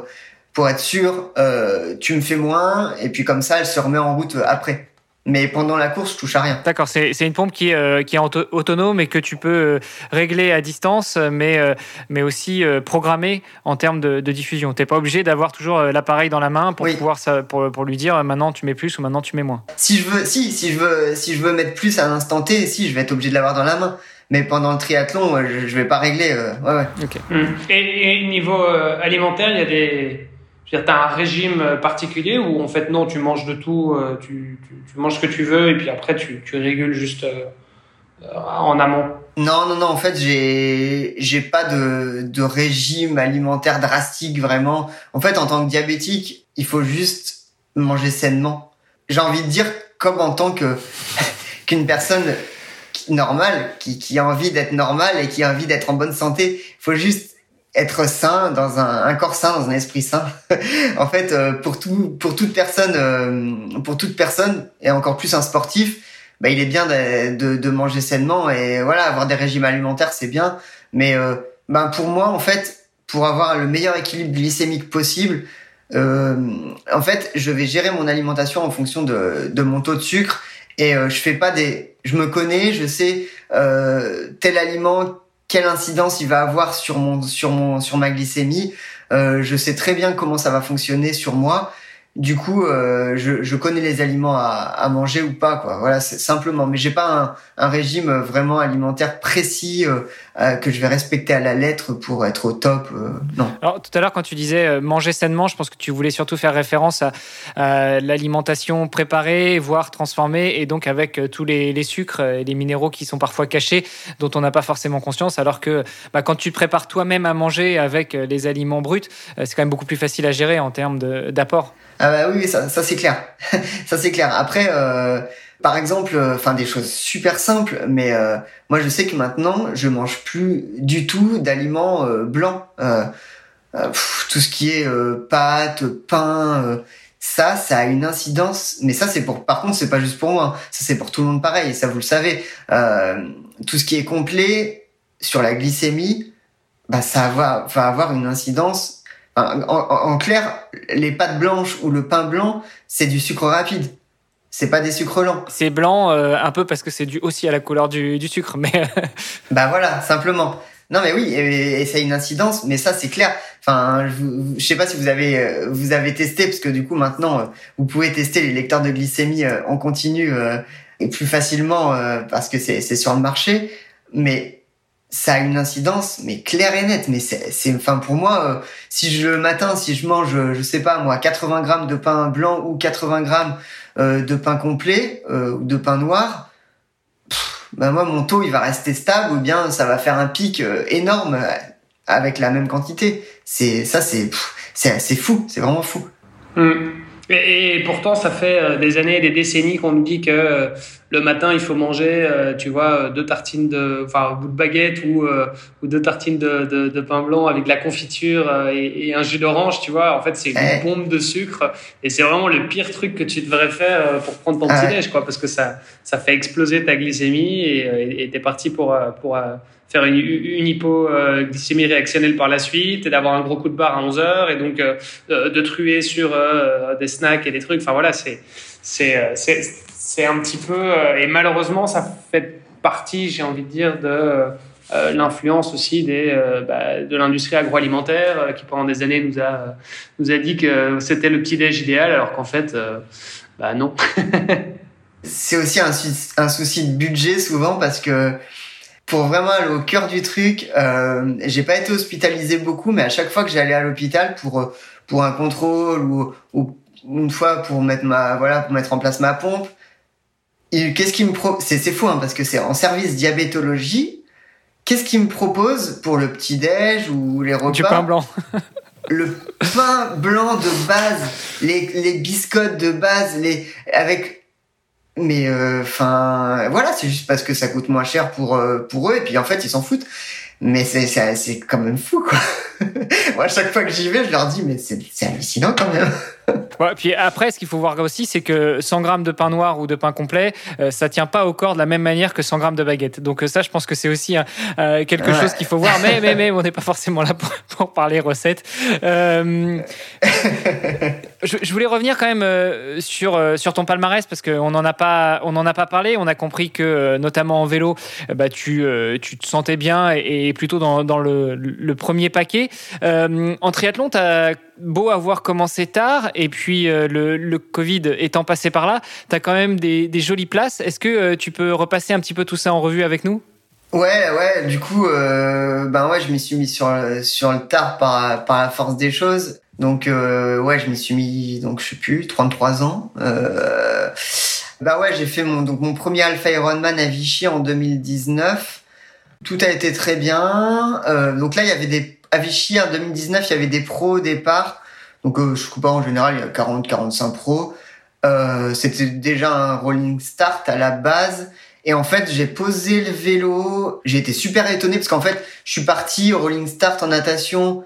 pour être sûr, euh, tu me fais moins, et puis comme ça, elle se remet en route après. mais pendant la course, je touche à rien. D'accord, c'est une pompe qui, euh, qui est autonome et que tu peux euh, régler à distance, mais, euh, mais aussi programmer en termes de, diffusion. Tu n'es pas obligé d'avoir toujours l'appareil dans la main pour, pouvoir, pour, pour, lui dire maintenant tu mets plus ou maintenant tu mets moins. Si je veux, si, si je veux, si je veux mettre plus à l'instant T, si, je vais être obligé de l'avoir dans la main. Mais pendant le triathlon, je, ne vais pas régler. ouais, ouais. Hum. Et, et, niveau alimentaire, il y a des tu as un régime particulier ou en fait non, tu manges de tout, euh, tu, tu, manges ce que tu veux et puis après tu, tu régules juste euh, en amont? Non, non, non, en fait j'ai j'ai pas de, de régime alimentaire drastique vraiment. En fait en tant que diabétique, il faut juste manger sainement. J'ai envie de dire comme en tant que qu'une personne normale, qui, qui a envie d'être normale et qui a envie d'être en bonne santé, faut juste être sain dans un, un, corps sain dans un esprit sain en fait euh, pour tout pour toute personne euh, pour toute personne et encore plus un sportif bah, il est bien de, de, de, manger sainement et voilà avoir des régimes alimentaires c'est bien. Mais euh, ben pour moi en fait pour avoir le meilleur équilibre glycémique possible euh, en fait je vais gérer mon alimentation en fonction de, de mon taux de sucre. Et je fais pas des je me connais je sais tel aliment quelle incidence il va avoir sur mon sur mon sur ma glycémie. Euh, je sais très bien comment ça va fonctionner sur moi du coup, euh, je, connais les aliments à, manger ou pas, quoi. Voilà, c'est simplement. Mais j'ai pas un, régime vraiment alimentaire précis euh, euh, que je vais respecter à la lettre pour être au top. Euh, non. Alors tout à l'heure, quand tu disais manger sainement, je pense que tu voulais surtout faire référence à, l'alimentation préparée, voire transformée, et donc avec tous les, les, sucres et les minéraux qui sont parfois cachés, dont on n'a pas forcément conscience. Alors que bah, quand tu te prépares toi-même à manger avec les aliments bruts, c'est quand même beaucoup plus facile à gérer en termes d'apport. Ah bah oui, ça, ça c'est clair. ça c'est clair. Après, euh, par exemple, euh, enfin des choses super simples, mais euh, moi je sais que maintenant je mange plus du tout d'aliments euh, blancs. tout ce qui est pâtes, pain, ça, ça a une incidence. Mais ça c'est pour. Par contre, c'est pas juste pour moi. Ça c'est pour tout le monde pareil. Et ça vous le savez. tout ce qui est complet sur la glycémie, bah ça va, va avoir une incidence en, clair, les pâtes blanches ou le pain blanc, c'est du sucre rapide. C'est pas des sucres lents. C'est blanc euh, un peu parce que c'est dû aussi à la couleur du, sucre, mais. Euh, bah voilà, simplement. Non mais oui, et, ça a une incidence, mais ça c'est clair. Enfin, je, je sais pas si vous avez euh, vous avez testé parce que du coup maintenant vous pouvez tester les lecteurs de glycémie en continu et plus facilement parce que c'est c'est sur le marché. Mais ça a une incidence mais claire et nette. Mais c'est enfin pour moi euh, si je le matin si je mange euh, je sais pas moi 80 grammes de pain blanc ou 80 grammes euh, de pain complet ou de pain noir ben moi mon taux il va rester stable ou bien ça va faire un pic énorme avec la même quantité. C'est ça c'est c'est fou. C'est vraiment fou. Mmh. Et, pourtant, ça fait euh, des années et des décennies qu'on nous dit que euh, le matin, il faut manger, euh, tu vois, deux tartines de, enfin, un bout de baguette ou, ou deux tartines de, de, de, pain blanc avec de la confiture et, un jus d'orange, tu vois. En fait, c'est une eh. bombe de sucre et c'est vraiment le pire truc que tu devrais faire pour prendre ton ah petit-déj, quoi, parce que ça, ça fait exploser ta glycémie et t'es parti pour, pour faire une, une hypoglycémie réactionnelle par la suite et d'avoir un gros coup de barre à 11 heures et donc euh, de, truer sur euh, des snacks et des trucs. Enfin voilà, c'est c'est euh, un petit peu et malheureusement ça fait partie, j'ai envie de dire, de l'influence aussi des, bah, de l'industrie agroalimentaire qui pendant des années nous a, nous a dit que c'était le petit déj idéal alors qu'en fait, bah non. c'est aussi un, souci de budget souvent parce que pour vraiment aller au cœur du truc, euh, j'ai pas été hospitalisé beaucoup, mais à chaque fois que j'allais à l'hôpital pour pour un contrôle ou, ou une fois pour mettre ma voilà pour mettre en place ma pompe, qu'est-ce qu'il me pro c'est c'est fou hein, parce que c'est en service diabétologie. Qu'est-ce qu'il me propose pour le petit déj ou les repas? Du pain blanc. le pain blanc de base, les les biscottes de base, les avec mais euh, enfin voilà c'est juste parce que ça coûte moins cher pour euh, pour eux et puis en fait ils s'en foutent. Mais c'est c'est c'est quand même fou quoi. Moi à chaque fois que j'y vais je leur dis mais c'est hallucinant quand même puis après, ce qu'il faut voir aussi, c'est que 100 grammes de pain noir ou de pain complet, euh, ça tient pas au corps de la même manière que 100 grammes de baguette. Donc ça, je pense que c'est aussi euh, quelque chose qu'il faut voir. Mais, mais, mais on n'est pas forcément là pour, parler recettes. Euh, je, voulais revenir quand même sur, sur ton palmarès parce qu'on n'en a, pas, on en a pas parlé. On a compris que, notamment en vélo, bah, tu, tu te sentais bien et, plutôt dans, dans le, le, premier paquet. en triathlon, tu as beau avoir commencé tard et puis euh, le, Covid étant passé par là, tu as quand même des, jolies places. Est-ce que euh, tu peux repasser un petit peu tout ça en revue avec nous? Ouais, ouais, du coup, euh, ben ouais, je m'y suis mis sur, sur le tard par, par la force des choses. Donc, ouais, je m'y suis mis, donc je sais plus, 33 ans. bah ouais, j'ai fait mon, donc mon premier Alpha Ironman à Vichy en 2019. Tout a été très bien. donc là, il y avait des à Vichy en 2019, il y avait des pros au départ. Donc euh, je coupe pas en général, il y a 40 45 pros. Euh, c'était déjà un rolling start à la base et en fait, j'ai posé le vélo, j'ai été super étonné parce qu'en fait, je suis parti au rolling start en natation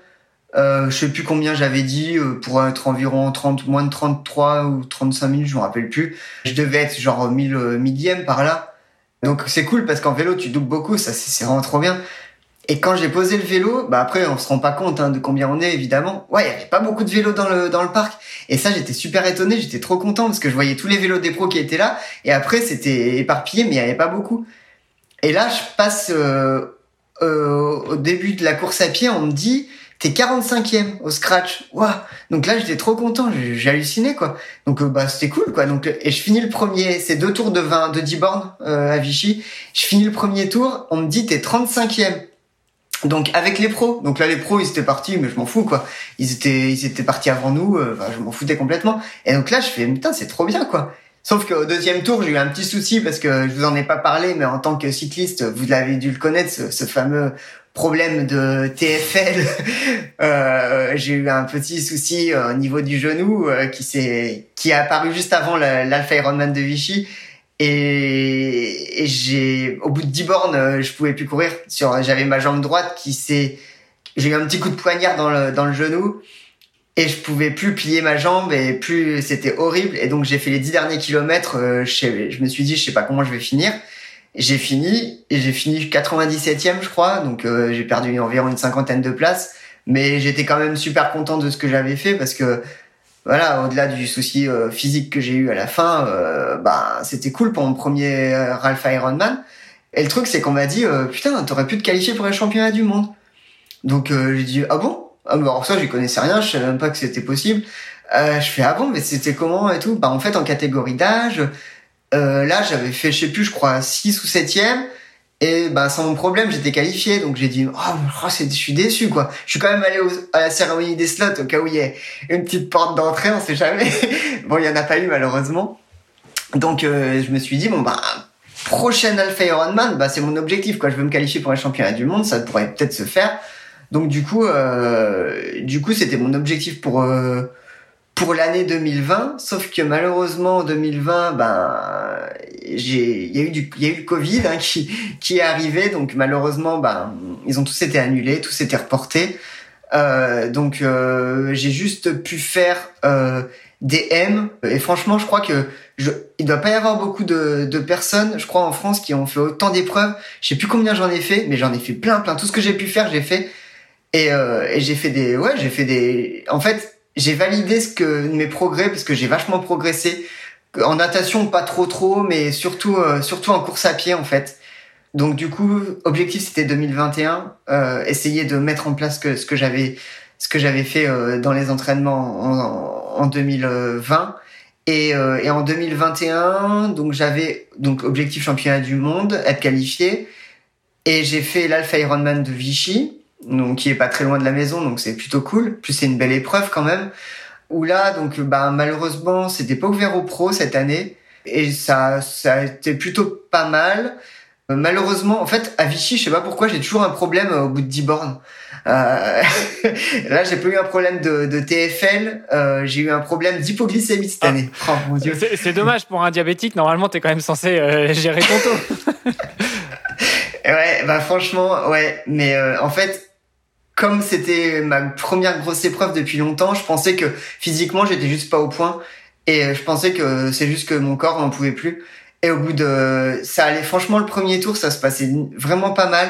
euh, je sais plus combien j'avais dit euh, pour être environ 30 moins de 33 ou 35 minutes, je me rappelle plus. Je devais être genre 1000 millième par là. Donc c'est cool parce qu'en vélo tu doubles beaucoup, ça c'est vraiment trop bien. Et quand j'ai posé le vélo, bah après on se rend pas compte hein, de combien on est évidemment. Ouais, il y avait pas beaucoup de vélos dans le dans le parc. Et ça j'étais super étonné, j'étais trop content parce que je voyais tous les vélos des pros qui étaient là. Et après c'était éparpillé, mais il y avait pas beaucoup. Et là je passe euh, euh, au début de la course à pied, on me dit t'es 45e au scratch. Waouh Donc là j'étais trop content, j'ai halluciné quoi. Donc euh, bah c'était cool quoi. Donc et je finis le premier, c'est deux tours de 20 de 10 bornes euh, à Vichy. Je finis le premier tour, on me dit t'es 35e. Donc avec les pros, donc là les pros ils étaient partis, mais je m'en fous quoi. Ils étaient ils étaient partis avant nous, euh, je m'en foutais complètement. Et donc là je fais putain c'est trop bien quoi. Sauf qu'au deuxième tour j'ai eu un petit souci parce que je vous en ai pas parlé, mais en tant que cycliste vous l'avez dû le connaître ce, fameux problème de TFL. euh, j'ai eu un petit souci euh, au niveau du genou euh, qui s'est qui est apparu juste avant l'Alpha Ironman de Vichy et, j'ai, au bout de 10 bornes, euh, je pouvais plus courir. Sur, j'avais ma jambe droite qui s'est, j'ai eu un petit coup de poignard dans le, dans le genou et je pouvais plus plier ma jambe et plus, c'était horrible. Et donc j'ai fait les 10 derniers kilomètres. Euh, je, je me suis dit, je sais pas comment je vais finir. J'ai fini et j'ai fini 97e, je crois. Donc euh, j'ai perdu environ une cinquantaine de places. Mais j'étais quand même super content de ce que j'avais fait parce que voilà, au-delà du souci euh, physique que j'ai eu à la fin, euh, bah c'était cool pour mon premier euh, Ralph Ironman. Et le truc, c'est qu'on m'a dit, euh, putain, t'aurais pu te qualifier pour les championnats du monde. Donc j'ai dit, ah bon? Ah, bah, Alors ça, j'y connaissais rien, je savais même pas que c'était possible. je fais, ah bon, mais c'était comment et tout? Bah en fait, en catégorie d'âge, là, j'avais fait, je sais plus, je crois, 6 ou 7e. Et bah sans mon problème, j'étais qualifié, donc j'ai dit oh, oh je suis déçu quoi. Je suis quand même allé à la cérémonie des slots au cas où il y ait une petite porte d'entrée, on sait jamais. bon, il y en a pas eu malheureusement. Donc euh, je me suis dit bon bah prochaine Alpha Ironman, bah c'est mon objectif quoi. Je veux me qualifier pour les championnats du monde, ça pourrait peut-être se faire. Donc du coup, euh, du coup c'était mon objectif pour euh, pour l'année 2020, sauf que malheureusement en 2020, ben j'ai il y a eu du il y a eu le Covid hein, qui qui est arrivé, donc malheureusement ben ils ont tous été annulés, tous été reportés. Euh, donc euh, j'ai juste pu faire euh, des M. Et franchement je crois que je, il doit pas y avoir beaucoup de, de personnes je crois en France qui ont fait autant d'épreuves. Je sais plus combien j'en ai fait mais j'en ai fait plein plein. Tout ce que j'ai pu faire j'ai fait. Et, euh, et j'ai fait des ouais j'ai fait des en fait j'ai validé ce que mes progrès parce que j'ai vachement progressé. En natation pas trop trop mais surtout euh, surtout en course à pied en fait. Donc du coup objectif c'était 2021 euh, essayer de mettre en place que, ce que j'avais ce que j'avais fait euh, dans les entraînements en, en 2020 et, euh, et en 2021 donc j'avais donc objectif championnat du monde être qualifié. Et j'ai fait l'Alpha Ironman de Vichy donc qui est pas très loin de la maison, donc c'est plutôt cool. Plus c'est une belle épreuve quand même. Où là, donc bah malheureusement, c'était pas ouvert aux pros cette année et ça ça a été plutôt pas mal. Euh, malheureusement, en fait, à Vichy, je sais pas pourquoi, j'ai toujours un problème euh, au bout de 10 bornes. Euh, là, j'ai pas eu un problème de, de TFL, euh, j'ai eu un problème d'hypoglycémie cette ah. année. Oh, mon Dieu. C'est dommage pour un diabétique. Normalement, t'es quand même censé euh, gérer ton taux. ouais, bah franchement, ouais. Mais en fait, comme c'était ma première grosse épreuve depuis longtemps, je pensais que physiquement j'étais juste pas au point et je pensais que c'est juste que mon corps n'en pouvait plus. Et au bout de ça allait franchement le premier tour, ça se passait vraiment pas mal.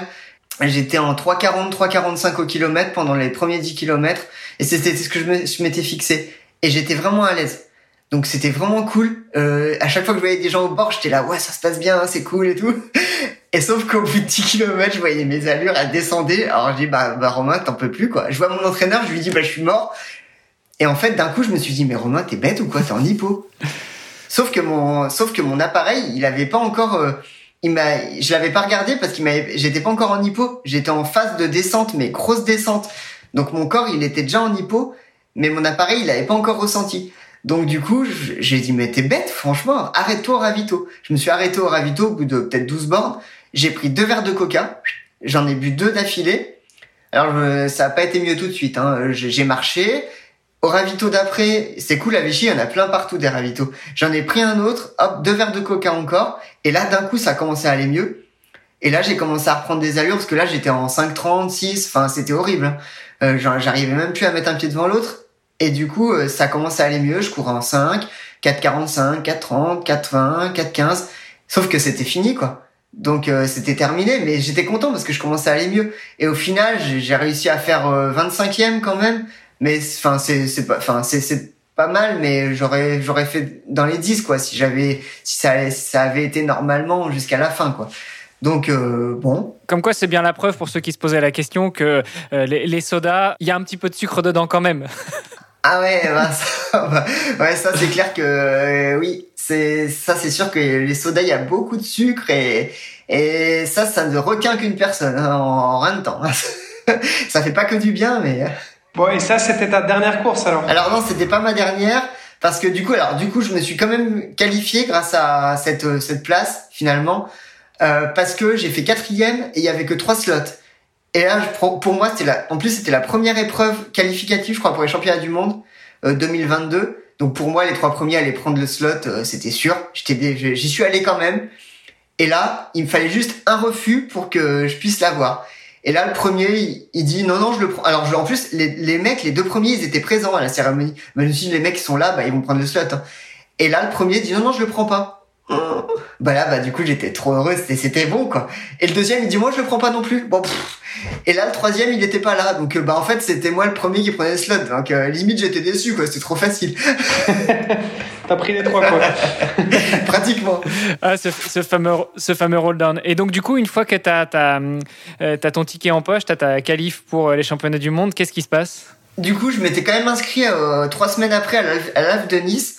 J'étais en 3,40, 3,45 au kilomètre pendant les premiers 10 kilomètres et c'était ce que je m'étais fixé et j'étais vraiment à l'aise. Donc c'était vraiment cool. Euh, à chaque fois que je voyais des gens au bord, j'étais là, ouais, ça se passe bien, c'est cool et tout. Et sauf qu'au bout de 10 km, je voyais mes allures, elles descendaient. Alors je dis, bah, bah Romain, t'en peux plus, quoi. Je vois mon entraîneur, je lui dis, bah, je suis mort. Et en fait, d'un coup, je me suis dit, mais Romain, t'es bête ou quoi? T'es en hypo. sauf que mon, sauf que mon appareil, il avait pas encore, euh, il m'a, je l'avais pas regardé parce qu'il m'avait, j'étais pas encore en hypo. J'étais en phase de descente, mais grosse descente. Donc mon corps, il était déjà en hypo, mais mon appareil, il avait pas encore ressenti. Donc du coup, j'ai dit mais t'es bête, franchement, arrête-toi au ravito. Je me suis arrêté au ravito au bout de peut-être 12 bornes. J'ai pris deux verres de coca, j'en ai bu deux d'affilée. Alors ça a pas été mieux tout de suite. Hein. J'ai marché. Au ravito d'après, c'est cool à Vichy, il y en a plein partout des ravitos. J'en ai pris un autre, hop, deux verres de coca encore. Et là, d'un coup, ça a commencé à aller mieux. Et là, j'ai commencé à reprendre des allures parce que là, j'étais en 5,30, 6. Enfin, c'était horrible. Hein. Euh, J'arrivais même plus à mettre un pied devant l'autre. Et du coup, euh, ça commence à aller mieux. Je courais en 5, 4,45, 4,30, 4,20, 4,15. Sauf que c'était fini, quoi. Donc euh, c'était terminé, mais j'étais content parce que je commençais à aller mieux. Et au final, j'ai réussi à faire 25e euh, quand même. Mais enfin, c'est pas, enfin c'est pas mal, mais j'aurais j'aurais fait dans les 10 quoi si j'avais si ça ça avait été normalement jusqu'à la fin quoi. Donc bon. Comme quoi, c'est bien la preuve pour ceux qui se posaient la question que les, les, sodas, il y a un petit peu de sucre dedans quand même. Ah ouais, bah, ça, bah, ouais, ça c'est clair que euh, oui, c'est ça c'est sûr que les sodas il y a beaucoup de sucre et et ça ça ne requin qu'une personne hein, en, rien de temps. ça fait pas que du bien, mais. Euh. Bon et ça c'était ta dernière course alors? Alors non, c'était pas ma dernière parce que du coup alors du coup je me suis quand même qualifié grâce à cette cette place finalement euh, parce que j'ai fait quatrième et il y avait que trois slots. Et là, pour moi, c'était la, en plus, c'était la première épreuve qualificative, je crois, pour les championnats du monde 2022. Euh, Donc pour moi, les trois premiers allaient prendre le slot, euh, c'était sûr. J'étais, j'y suis allé quand même. Et là, il me fallait juste un refus pour que je puisse l'avoir. Et là, le premier, il, dit non, non, je le prends. Alors, en plus, les, les, mecs, les deux premiers, ils étaient présents à la cérémonie. Mais je me suis dit, les mecs qui sont là, bah, ils vont prendre le slot. Hein. Et là, le premier dit non, non, je le prends pas. Bah là, bah du coup, j'étais trop heureux, c'était bon quoi. Et le deuxième, il dit moi je le prends pas non plus. Bon. Et là, le troisième, il était pas là, donc euh, bah en fait, c'était moi le premier qui prenait le slot. Donc euh, limite, j'étais déçu quoi, c'était trop facile. T'as pris les trois quoi. Pratiquement. Ah, ce, ce fameux, ce fameux roll down. Et donc du coup, une fois que t'as as, euh, ton ticket en poche, t'as ta qualif pour les championnats du monde, qu'est-ce qui se passe? Du coup, je m'étais quand même inscrit trois semaines après à l'AF de Nice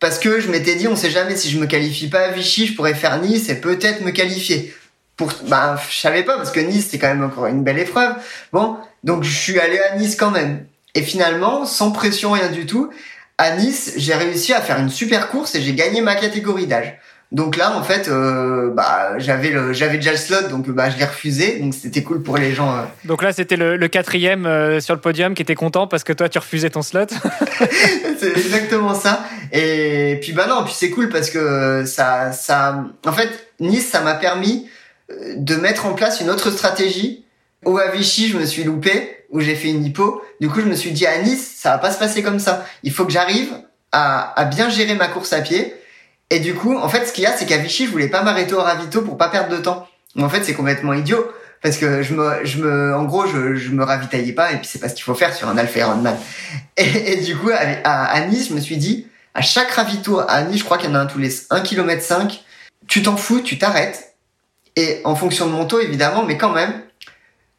parce que je m'étais dit, on sait jamais si je me qualifie pas à Vichy, je pourrais faire Nice et peut-être me qualifier. Pour, bah, je savais pas parce que Nice c'est quand même encore une belle épreuve. Bon, donc je suis allé à Nice quand même. Et finalement, sans pression rien du tout, à Nice, j'ai réussi à faire une super course et j'ai gagné ma catégorie d'âge. Donc là, en fait, euh, bah, j'avais le, j'avais déjà le slot, donc bah, je l'ai refusé. Donc c'était cool pour les gens. Euh. Donc là, c'était le, quatrième euh, sur le podium qui était content parce que toi, tu refusais ton slot. c'est exactement ça. Et puis bah non, puis c'est cool parce que ça, ça, en fait, Nice, ça m'a permis de mettre en place une autre stratégie. Au à Vichy, je me suis loupé, où j'ai fait une hypo. Du coup, je me suis dit à Nice, ça va pas se passer comme ça. Il faut que j'arrive à, à bien gérer ma course à pied et du coup, en fait, ce qu'il y a, c'est qu'à Vichy, je voulais pas m'arrêter au ravito pour pas perdre de temps. Mais en fait, c'est complètement idiot. Parce que je me, je me, en gros, je, je me ravitaillais pas, et puis c'est pas ce qu'il faut faire sur un Alpha Ironman. Et, et du coup, à, à, Nice, je me suis dit, à chaque ravito, à Nice, je crois qu'il y en a un tous les 1 km 5, tu t'en fous, tu t'arrêtes. Et en fonction de mon taux, évidemment, mais quand même,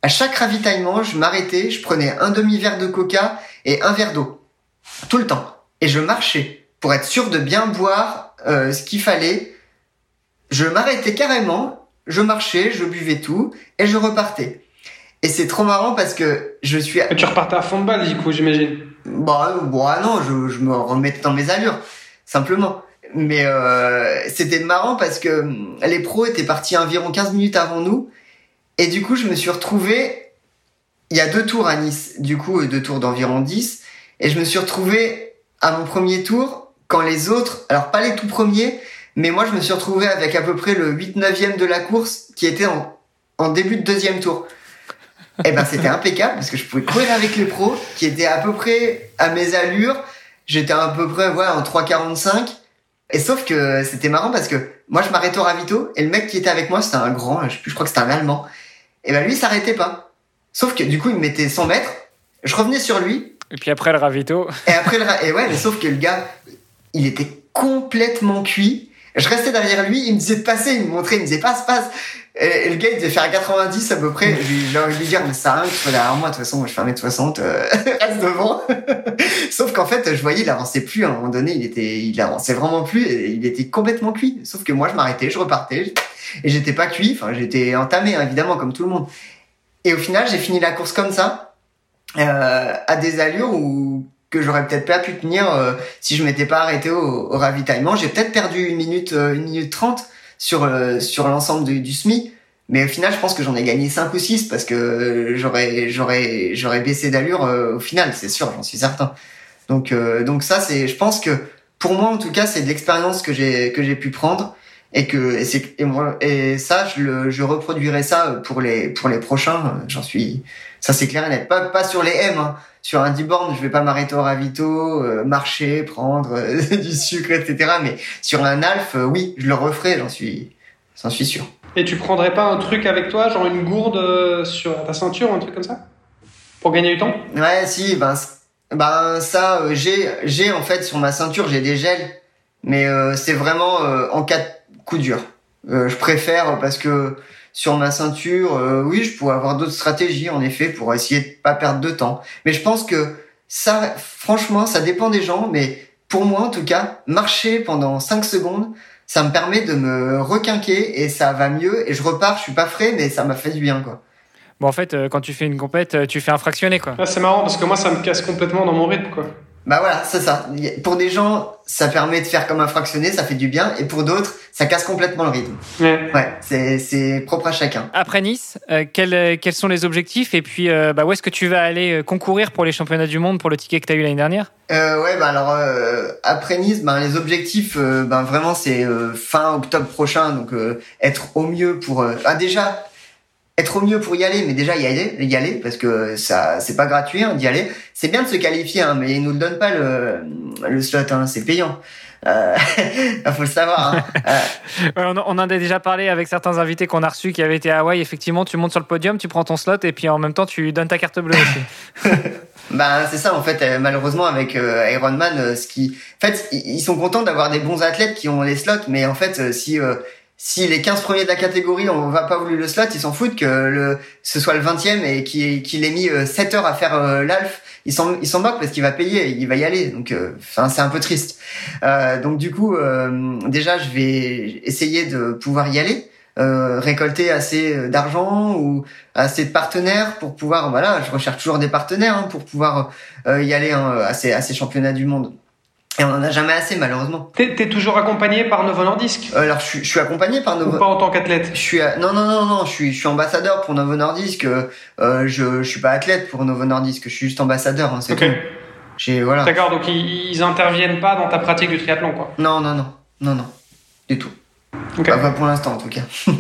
à chaque ravitaillement, je m'arrêtais, je prenais un demi-verre de coca et un verre d'eau. Tout le temps. Et je marchais pour être sûr de bien boire euh, ce qu'il fallait. Je m'arrêtais carrément, je marchais, je buvais tout et je repartais. Et c'est trop marrant parce que je suis. tu repartais à fond de balle, du coup, j'imagine. Bah, bah non, je, je, me remettais dans mes allures, simplement. Mais euh, c'était marrant parce que hum, les pros étaient partis environ 15 minutes avant nous. Et du coup, je me suis retrouvé. Il y a deux tours à Nice, du coup, deux tours d'environ 10. Et je me suis retrouvé à mon premier tour quand les autres, alors pas les tout premiers, mais moi je me suis retrouvé avec à peu près le 8-9e de la course qui était en, en début de deuxième tour. eh ben c'était impeccable parce que je pouvais courir avec les pros qui étaient à peu près à mes allures. J'étais à peu près ouais, en 3,45. Et sauf que c'était marrant parce que moi je m'arrêtais au ravito et le mec qui était avec moi c'était un grand, je, je crois que c'était un allemand. Et ben lui il s'arrêtait pas. Sauf que du coup il me mettait 100 mètres, je revenais sur lui. Et puis après le ravito. Et après le ra- et ouais mais sauf que le gars il était complètement cuit. Je restais derrière lui, il me disait de passer, il me montrait, il me disait passe, passe. Et, le gars, il devait faire 90 à peu près. J'ai envie de lui dire, mais ça rien que tu sois derrière moi, de toute façon, je fais 1m60, euh, reste devant. Sauf qu'en fait, je voyais, il avançait plus, à un moment donné, il était, il avançait vraiment plus, il était complètement cuit. Sauf que moi, je m'arrêtais, je repartais, et j'étais pas cuit, enfin, j'étais entamé, hein, évidemment, comme tout le monde. Et au final, j'ai fini la course comme ça, euh, à des allures où, que j'aurais peut-être pas pu tenir euh, si je m'étais pas arrêté au, au ravitaillement. J'ai peut-être perdu une minute, euh, une minute trente sur euh, sur l'ensemble du, du SMI, mais au final, je pense que j'en ai gagné 5 ou 6 parce que j'aurais j'aurais j'aurais baissé d'allure euh, au final, c'est sûr, j'en suis certain. Donc euh, donc ça c'est je pense que pour moi en tout cas, c'est de l'expérience que j'ai que j'ai pu prendre et que et c'est et moi et ça je le je reproduirai ça pour les pour les prochains, j'en suis ça c'est clair et net. Pas pas sur les M hein. Sur un 10 bornes, je vais pas m'arrêter au ravito, euh, marcher, prendre euh, du sucre, etc. Mais sur un alf, euh, oui, je le referai, j'en suis, j'en suis sûr. Et tu prendrais pas un truc avec toi, genre une gourde euh, sur ta ceinture ou un truc comme ça? Pour gagner du temps? Ouais, si, ben, ben ça, j'ai, j'ai en fait sur ma ceinture, j'ai des gels, mais euh, c'est vraiment euh, en cas de coup dur. Euh, je préfère parce que sur ma ceinture, euh, oui, je pourrais avoir d'autres stratégies en effet pour essayer de pas perdre de temps. Mais je pense que ça, franchement, ça dépend des gens, mais pour moi en tout cas, marcher pendant 5 secondes, ça me permet de me requinquer et ça va mieux et je repars, je suis pas frais, mais ça m'a fait du bien quoi. Bon, en fait, euh, quand tu fais une compète, euh, tu fais un fractionné, quoi. Ah, C'est marrant parce que moi ça me casse complètement dans mon rythme quoi. Bah voilà, c'est ça. Pour des gens, ça permet de faire comme un fractionné, ça fait du bien, et pour d'autres, ça casse complètement le rythme. Ouais. Ouais, c'est propre à chacun. Après Nice, euh, quels, euh, quels sont les objectifs Et puis, euh, bah, où est-ce que tu vas aller concourir pour les championnats du monde pour le ticket que tu as eu l'année dernière? Euh, ouais, bah alors euh, après Nice, ben les objectifs, euh, ben vraiment c'est euh, fin octobre prochain, donc euh, être au mieux pour. euh, ah déjà, être au mieux pour y aller, mais déjà y aller, y aller parce que ça c'est pas gratuit hein, d'y aller. C'est bien de se qualifier, hein, mais ils nous le donnent pas le le slot, hein, c'est payant. Euh, faut le savoir. Hein. Euh, on, on en a déjà parlé avec certains invités qu'on a reçus qui avaient été à Hawaï. Effectivement, tu montes sur le podium, tu prends ton slot et puis en même temps, tu donnes ta carte bleue aussi. Ben c'est ça en fait euh, malheureusement avec euh, Ironman euh, ce qui en fait ils sont contents d'avoir des bons athlètes qui ont les slots mais en fait si si les 15 premiers de la catégorie on va pas voulu le slot ils s'en foutent que le ce soit le 20e et qu'il qu'il ait mis euh, 7 heures à faire euh, l'alf ils s'en ils s'en moquent parce qu'il va payer il va y aller. Donc euh, enfin c'est un peu triste. Euh, donc du coup euh, déjà je vais essayer de pouvoir y aller euh, récolter assez d'argent ou assez de partenaires pour pouvoir voilà je recherche toujours des partenaires hein, pour pouvoir euh, y aller hein, à, ces, à ces championnats du monde et on en a jamais assez malheureusement. T'es t'es toujours accompagné par Novo Nordisk Euh, alors je, suis- je suis accompagné par ou Novo pas en tant qu'athlète? Je suis à- non non non non je suis je suis ambassadeur pour Novo Nordisk euh, euh, je je suis pas athlète pour Novo Nordisk je suis juste ambassadeur hein, c'est tout. Voilà. D'accord, donc ils, ils interviennent pas dans ta pratique du triathlon quoi? non non non. Non non. Du tout. Ok. Enfin, pas pour l'instant, en tout cas.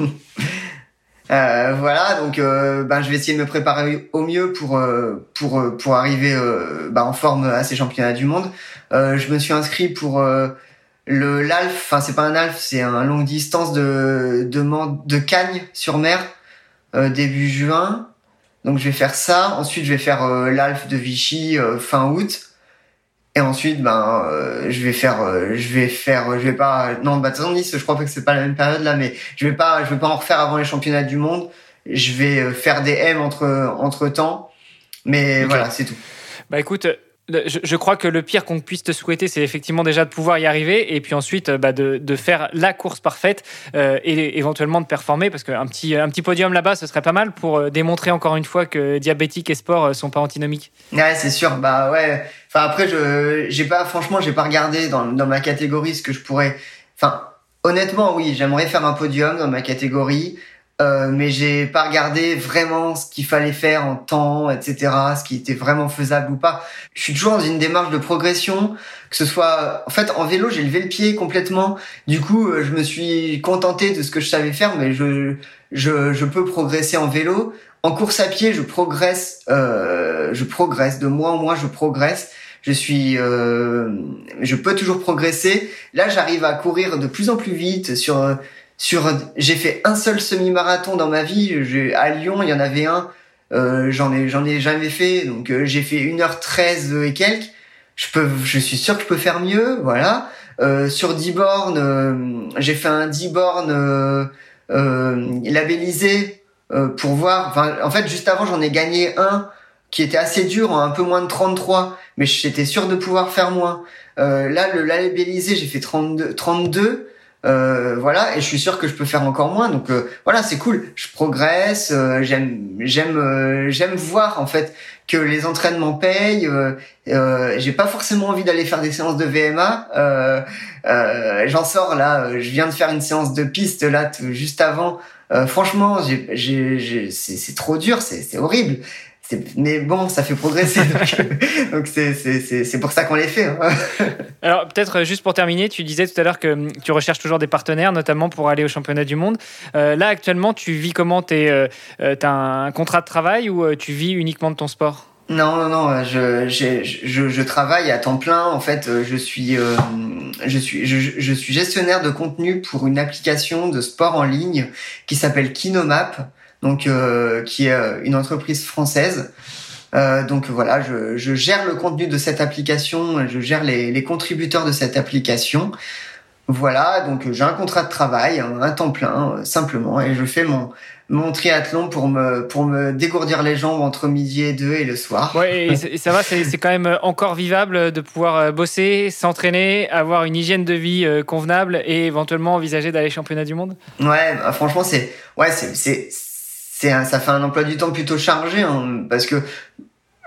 Euh, voilà, donc euh, ben, je vais essayer de me préparer au mieux pour euh, pour euh, pour arriver euh, ben, en forme à ces championnats du monde. Euh, je me suis inscrit pour euh, le l'Alf. Enfin, c'est pas un Alf, c'est un longue distance de de, de Cagnes sur mer euh, début juin. Donc je vais faire ça. Ensuite, je vais faire euh, l'Alf de Vichy euh, fin août. Et ensuite, ben, euh, je vais faire, euh, je vais faire, je vais pas, non, bah, de Nice, je crois pas que c'est pas la même période là, mais je vais pas, je vais pas en refaire avant les championnats du monde. Je vais faire des M entre, entre temps. Mais voilà, c'est tout. Bah écoute, je, crois que le pire qu'on puisse te souhaiter, c'est effectivement déjà de pouvoir y arriver et puis ensuite euh, bah, de, faire la course parfaite euh, et éventuellement de performer parce qu'un petit, un petit podium là-bas, ce serait pas mal pour euh, démontrer encore une fois que diabétique et sport euh, sont pas antinomiques. Ouais, c'est sûr. Bah ouais. Enfin après, je, j'ai pas, franchement, j'ai pas regardé dans, dans ma catégorie ce que je pourrais. Enfin, honnêtement, oui, j'aimerais faire un podium dans ma catégorie. Euh, mais j'ai pas regardé vraiment ce qu'il fallait faire en temps, etc., ce qui était vraiment faisable ou pas. Je suis toujours dans une démarche de progression, que ce soit, en fait, en vélo, j'ai levé le pied complètement. Du coup, euh, je me suis contenté de ce que je savais faire, mais je, je, je peux progresser en vélo. En course à pied, je progresse, euh, je progresse de mois en mois, je progresse. Je suis, euh, je peux toujours progresser. Là, j'arrive à courir de plus en plus vite sur sur j'ai fait un seul semi-marathon dans ma vie à Lyon il y en avait un euh, j'en ai j'en ai jamais fait donc euh, j'ai fait 1h13 et quelques. Je peux je suis sûr que je peux faire mieux voilà. Euh, sur 10 bornes euh, j'ai fait un 10 bornes labellisé pour voir enfin en fait juste avant j'en ai gagné un qui était assez dur en un peu moins de 33 mais j'étais sûr de pouvoir faire moins. Là le labellisé j'ai fait 32 32 euh, voilà, et je suis sûr que je peux faire encore moins. Donc euh, voilà, c'est cool. Je progresse. Euh, j'aime, j'aime, j'aime voir en fait que les entraînements payent. J'ai pas forcément envie d'aller faire des séances de VMA. J'en sors là. Je viens de faire une séance de piste là juste avant. franchement, c'est trop dur. C'est horrible mais bon, ça fait progresser. donc c'est pour ça qu'on les fait. Hein. Alors peut-être euh, juste pour terminer, tu disais tout à l'heure que hum, tu recherches toujours des partenaires, notamment pour aller au championnat du monde. Euh, là actuellement, tu vis comment Tu euh, euh as un contrat de travail ou tu vis uniquement de ton sport? Non, non, non, je, je, je, travaille à temps plein. En fait, je suis, je suis, je, je, suis gestionnaire de contenu pour une application de sport en ligne qui s'appelle Kinomap donc euh, qui est euh, une entreprise française. Euh, donc voilà, je, je, gère le contenu de cette application, je gère les, les contributeurs de cette application. Voilà, donc j'ai un contrat de travail, un temps plein, euh, simplement, et je fais mon mon triathlon pour me pour me dégourdir les jambes entre midi et deux et le soir. Ouais, et ça va, c'est quand même encore vivable de pouvoir bosser, s'entraîner, avoir une hygiène de vie convenable et éventuellement envisager d'aller championnat du monde? Ouais, bah, franchement, c'est ouais, c'est ça fait un emploi du temps plutôt chargé hein, parce que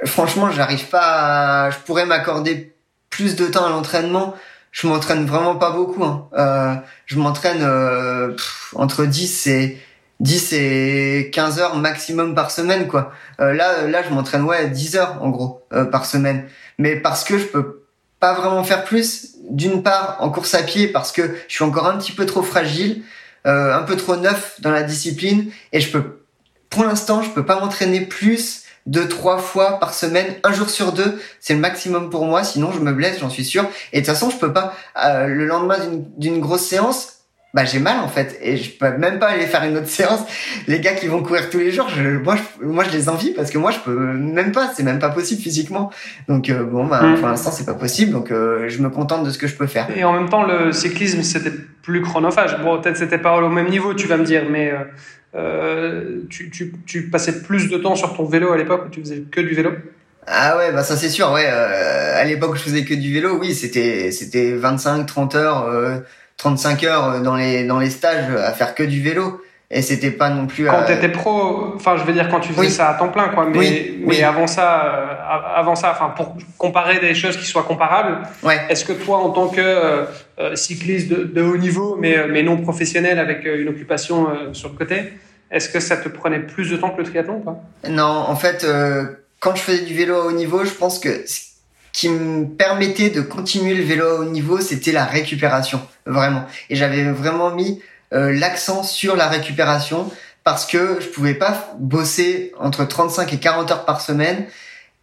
franchement, j'arrive pas. À, je pourrais m'accorder plus de temps à l'entraînement. Je m'entraîne vraiment pas beaucoup. Hein. Euh, je m'entraîne euh, entre 10 et 10 et 15 heures maximum par semaine quoi. Euh, là là je m'entraîne ouais 10 heures en gros euh, par semaine. Mais parce que je peux pas vraiment faire plus d'une part en course à pied parce que je suis encore un petit peu trop fragile, euh, un peu trop neuf dans la discipline et je peux pour l'instant, je peux pas m'entraîner plus de trois fois par semaine, un jour sur deux, c'est le maximum pour moi. Sinon, je me blesse, j'en suis sûr. Et de toute façon, je peux pas. Euh, le lendemain d'une grosse séance, bah j'ai mal en fait, et je peux même pas aller faire une autre séance. Les gars qui vont courir tous les jours, je, moi, je, moi, je les envie parce que moi, je peux même pas. C'est même pas possible physiquement. Donc euh, bon, bah, mm. pour l'instant, c'est pas possible. Donc euh, je me contente de ce que je peux faire. Et en même temps, le cyclisme, c'était plus chronophage. Bon, peut-être c'était pas au même niveau, tu vas me dire, mais euh, tu, tu, tu, passais plus de temps sur ton vélo à l'époque où tu faisais que du vélo ah ouais, bah ça c'est sûr, ouais. Euh, à l'époque où je faisais que du vélo, oui, c'était c'était 25, 30 heures, euh, 35 heures dans les dans les stages à faire que du vélo et c'était pas non plus quand tu étais pro enfin je veux dire quand tu faisais ça à temps plein quoi. Mais mais avant ça euh, avant ça enfin pour comparer des choses qui soient comparables ouais. est-ce que toi en tant que euh, euh, cycliste de, de, haut niveau mais mais non professionnel avec une occupation sur le côté est-ce que ça te prenait plus de temps que le triathlon ou pas non en fait quand je faisais du vélo à haut niveau je pense que ce qui me permettait de continuer le vélo à haut niveau c'était la récupération vraiment. Et j'avais vraiment mis euh, l'accent sur la récupération parce que je pouvais pas bosser entre 35 et 40 heures par semaine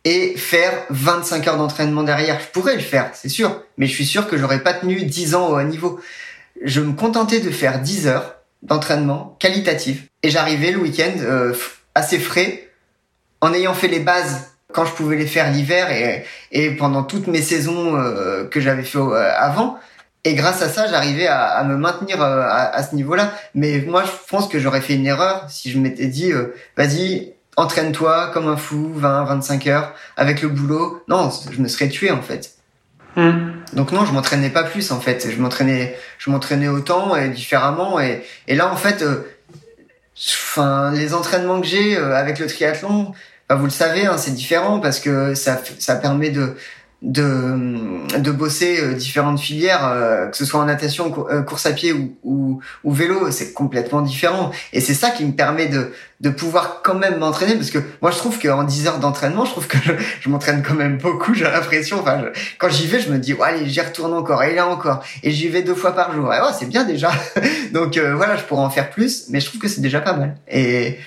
et faire 25 heures d'entraînement derrière. Je pourrais le faire, c'est sûr, mais je suis sûr que j'aurais pas tenu 10 ans au haut niveau. Je me contentais de faire 10 heures d'entraînement qualitatif et j'arrivais le week-end euh, assez frais en ayant fait les bases quand je pouvais les faire l'hiver et, et pendant toutes mes saisons euh, que j'avais fait avant et grâce à ça, j'arrivais à, à, me maintenir euh, à, à ce niveau-là. Mais moi, je pense que j'aurais fait une erreur si je m'étais dit, euh, vas-y, entraîne-toi comme un fou, 20, 25 heures, avec le boulot. Non, je me serais tué en fait. Hmm. Donc non, je m'entraînais pas plus en fait. Je m'entraînais, je m'entraînais autant et différemment. Et, et là, en fait, euh, enfin, les entraînements que j'ai avec le triathlon, bah, vous le savez, hein, c'est différent parce que ça, ça permet de de, de bosser euh, différentes filières, euh, que ce soit en natation, euh, course à pied ou, ou, ou vélo, c'est complètement différent. Et c'est ça qui me permet de, de pouvoir quand même m'entraîner, parce que moi je trouve qu'en 10 heures d'entraînement, je trouve que je, je m'entraîne quand même beaucoup, j'ai l'impression. Enfin, quand j'y vais, je me dis, ouais, allez, j'y retourne encore, et là encore, et j'y vais deux fois par jour. Et ouais, c'est bien déjà. Donc voilà, je pourrais en faire plus, mais je trouve que c'est déjà pas mal. Et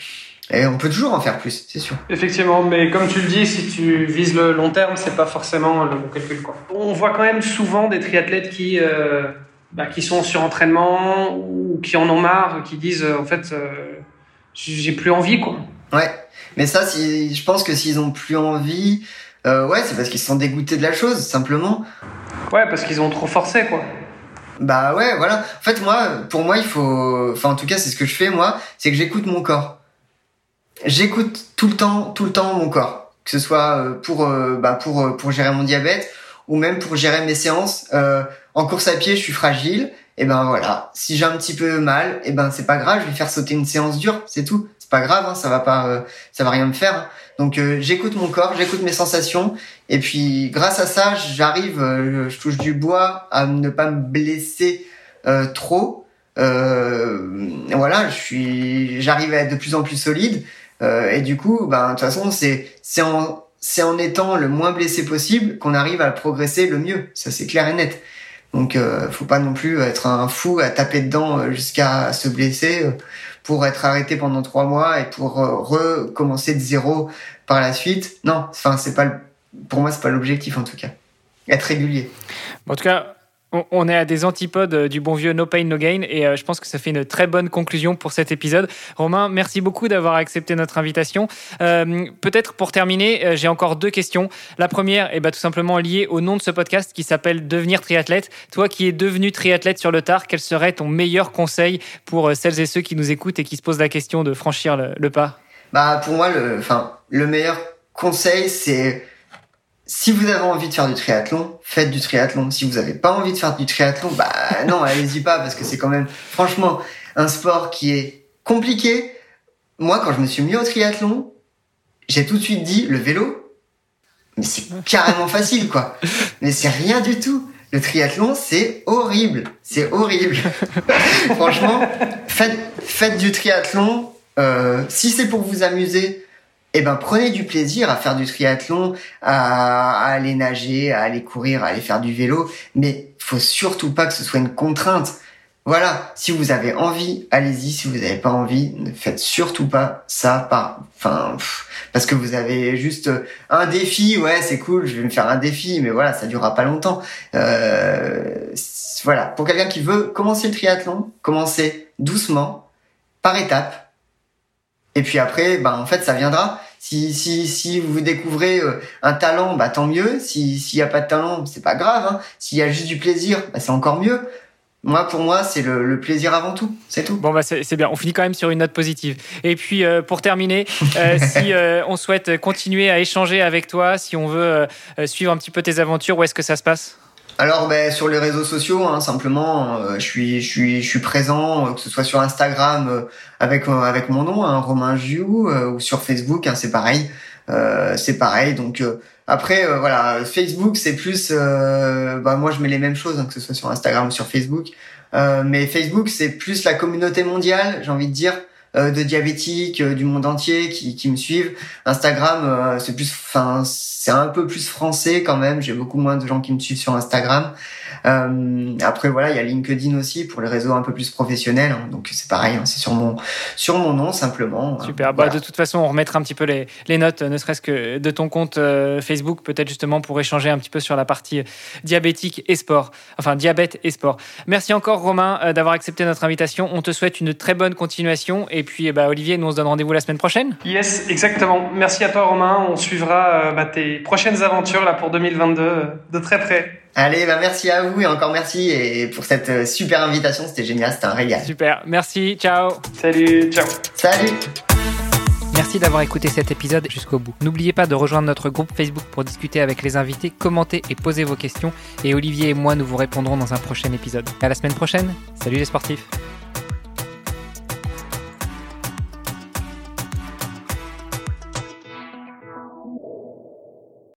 et on peut toujours en faire plus, c'est sûr. Effectivement, mais comme tu le dis, si tu vises le long terme, c'est pas forcément le bon calcul. Quoi. On voit quand même souvent des triathlètes qui, euh, bah, qui sont sur entraînement ou qui en ont marre, qui disent euh, en fait, euh, j'ai plus envie. quoi. Ouais, mais ça, si, je pense que s'ils ont plus envie, ouais, c'est parce qu'ils sont dégoûtés de la chose, simplement. Ouais, parce qu'ils ont trop forcé, quoi. Bah ouais, voilà. En fait, moi, pour moi, il faut. Enfin, en tout cas, c'est ce que je fais, moi, c'est que j'écoute mon corps j'écoute tout le temps, tout le temps mon corps, que ce soit euh, pour euh, bah pour euh, pour gérer mon diabète ou même pour gérer mes séances. en course à pied, je suis fragile. Et ben voilà, si j'ai un petit peu mal, et ben c'est pas grave, je vais faire sauter une séance dure, c'est tout. C'est pas grave, hein, ça va pas, ça va rien me faire. Donc j'écoute mon corps, j'écoute mes sensations, et puis grâce à ça, j'arrive, je touche du bois à ne pas me blesser trop. voilà, je suis, j'arrive à être de plus en plus solide. Euh, et du coup, ben, de toute façon, c'est en c'est en étant le moins blessé possible qu'on arrive à progresser le mieux. Ça, c'est clair et net. Donc, euh, faut pas non plus être un fou à taper dedans euh, jusqu'à se blesser euh, pour être arrêté pendant trois mois et pour recommencer de zéro par la suite. Non, enfin, c'est pas pour moi, c'est pas l'objectif en tout cas. Être régulier. En tout cas, on est à des antipodes euh, du bon vieux No Pain No Gain et euh, je pense que ça fait une très bonne conclusion pour cet épisode. Romain, merci beaucoup d'avoir accepté notre invitation. Euh, peut-être pour terminer, j'ai encore deux questions. La première est bah, tout simplement liée au nom de ce podcast qui s'appelle Devenir triathlète. Toi qui es devenu triathlète sur le tard, quel serait ton meilleur conseil pour celles et ceux qui nous écoutent et qui se posent la question de franchir le, pas? Bah pour moi, le, le meilleur conseil c'est si vous avez envie de faire du triathlon, faites du triathlon. Si vous n'avez pas envie de faire du triathlon, bah non, allez-y pas parce que c'est quand même, franchement, un sport qui est compliqué. Moi, quand je me suis mis au triathlon, j'ai tout de suite dit le vélo, mais c'est carrément facile, quoi. Mais c'est rien du tout. Le triathlon, c'est horrible. C'est horrible. Franchement, faites, faites du triathlon. Euh, si c'est pour vous amuser, eh ben prenez du plaisir à faire du triathlon, à, aller nager, à aller courir, à aller faire du vélo, mais faut surtout pas que ce soit une contrainte. Voilà, si vous avez envie, allez-y. Si vous n'avez pas envie, ne faites surtout pas ça par, enfin, parce que vous avez juste un défi. Ouais, c'est cool, je vais me faire un défi, mais voilà, ça durera pas longtemps. Euh, voilà, pour quelqu'un qui veut commencer le triathlon, commencez doucement, par étapes et puis après, bah, en fait, ça viendra. Si, si, si vous découvrez euh, un talent, bah, tant mieux. S'il n'y a pas de talent, c'est pas grave. Hein. S'il y a juste du plaisir, bah, c'est encore mieux. Moi, pour moi, c'est le, plaisir avant tout. C'est tout. Bon, bah, c'est bien. On finit quand même sur une note positive. Et puis, euh, pour terminer, euh, si on souhaite continuer à échanger avec toi, si on veut suivre un petit peu tes aventures, où est-ce que ça se passe? Alors ben, sur les réseaux sociaux, hein, simplement, euh, je suis je suis je suis présent, euh, que ce soit sur Instagram euh, avec mon nom, hein, Romain Giou, ou sur Facebook, hein, c'est pareil, c'est pareil. Donc après voilà, Facebook c'est plus, bah moi je mets les mêmes choses, hein, que ce soit sur Instagram ou sur Facebook, mais Facebook c'est plus la communauté mondiale, j'ai envie de dire. Euh, de diabétiques euh, du monde entier qui, qui me suivent. Instagram, euh, c'est plus, enfin, c'est un peu plus français quand même. J'ai beaucoup moins de gens qui me suivent sur Instagram. Euh, après voilà, il y a LinkedIn aussi pour les réseaux un peu plus professionnels. Hein. donc c'est pareil, hein, c'est sur mon sur mon nom simplement. Hein. Super. Bah, de toute façon, on remettra un petit peu les, les notes, ne serait-ce que de ton compte euh, Facebook, peut-être justement pour échanger un petit peu sur la partie diabétique et sport, enfin diabète et sport. Merci encore Romain euh, d'avoir accepté notre invitation. On te souhaite une très bonne continuation et puis bah, Olivier, nous on se donne rendez-vous la semaine prochaine. Yes, exactement. Merci à toi Romain. On suivra bah, tes prochaines aventures là pour 2022 de très près. Allez, bah merci à vous et encore merci et pour cette euh, super invitation, c'était génial, c'était un régal. Super, merci, ciao. Salut, ciao. Salut. Merci d'avoir écouté cet épisode jusqu'au bout. N'oubliez pas de rejoindre notre groupe Facebook pour discuter avec les invités, commenter et poser vos questions. Et Olivier et moi, nous vous répondrons dans un prochain épisode. À la semaine prochaine. Salut les sportifs.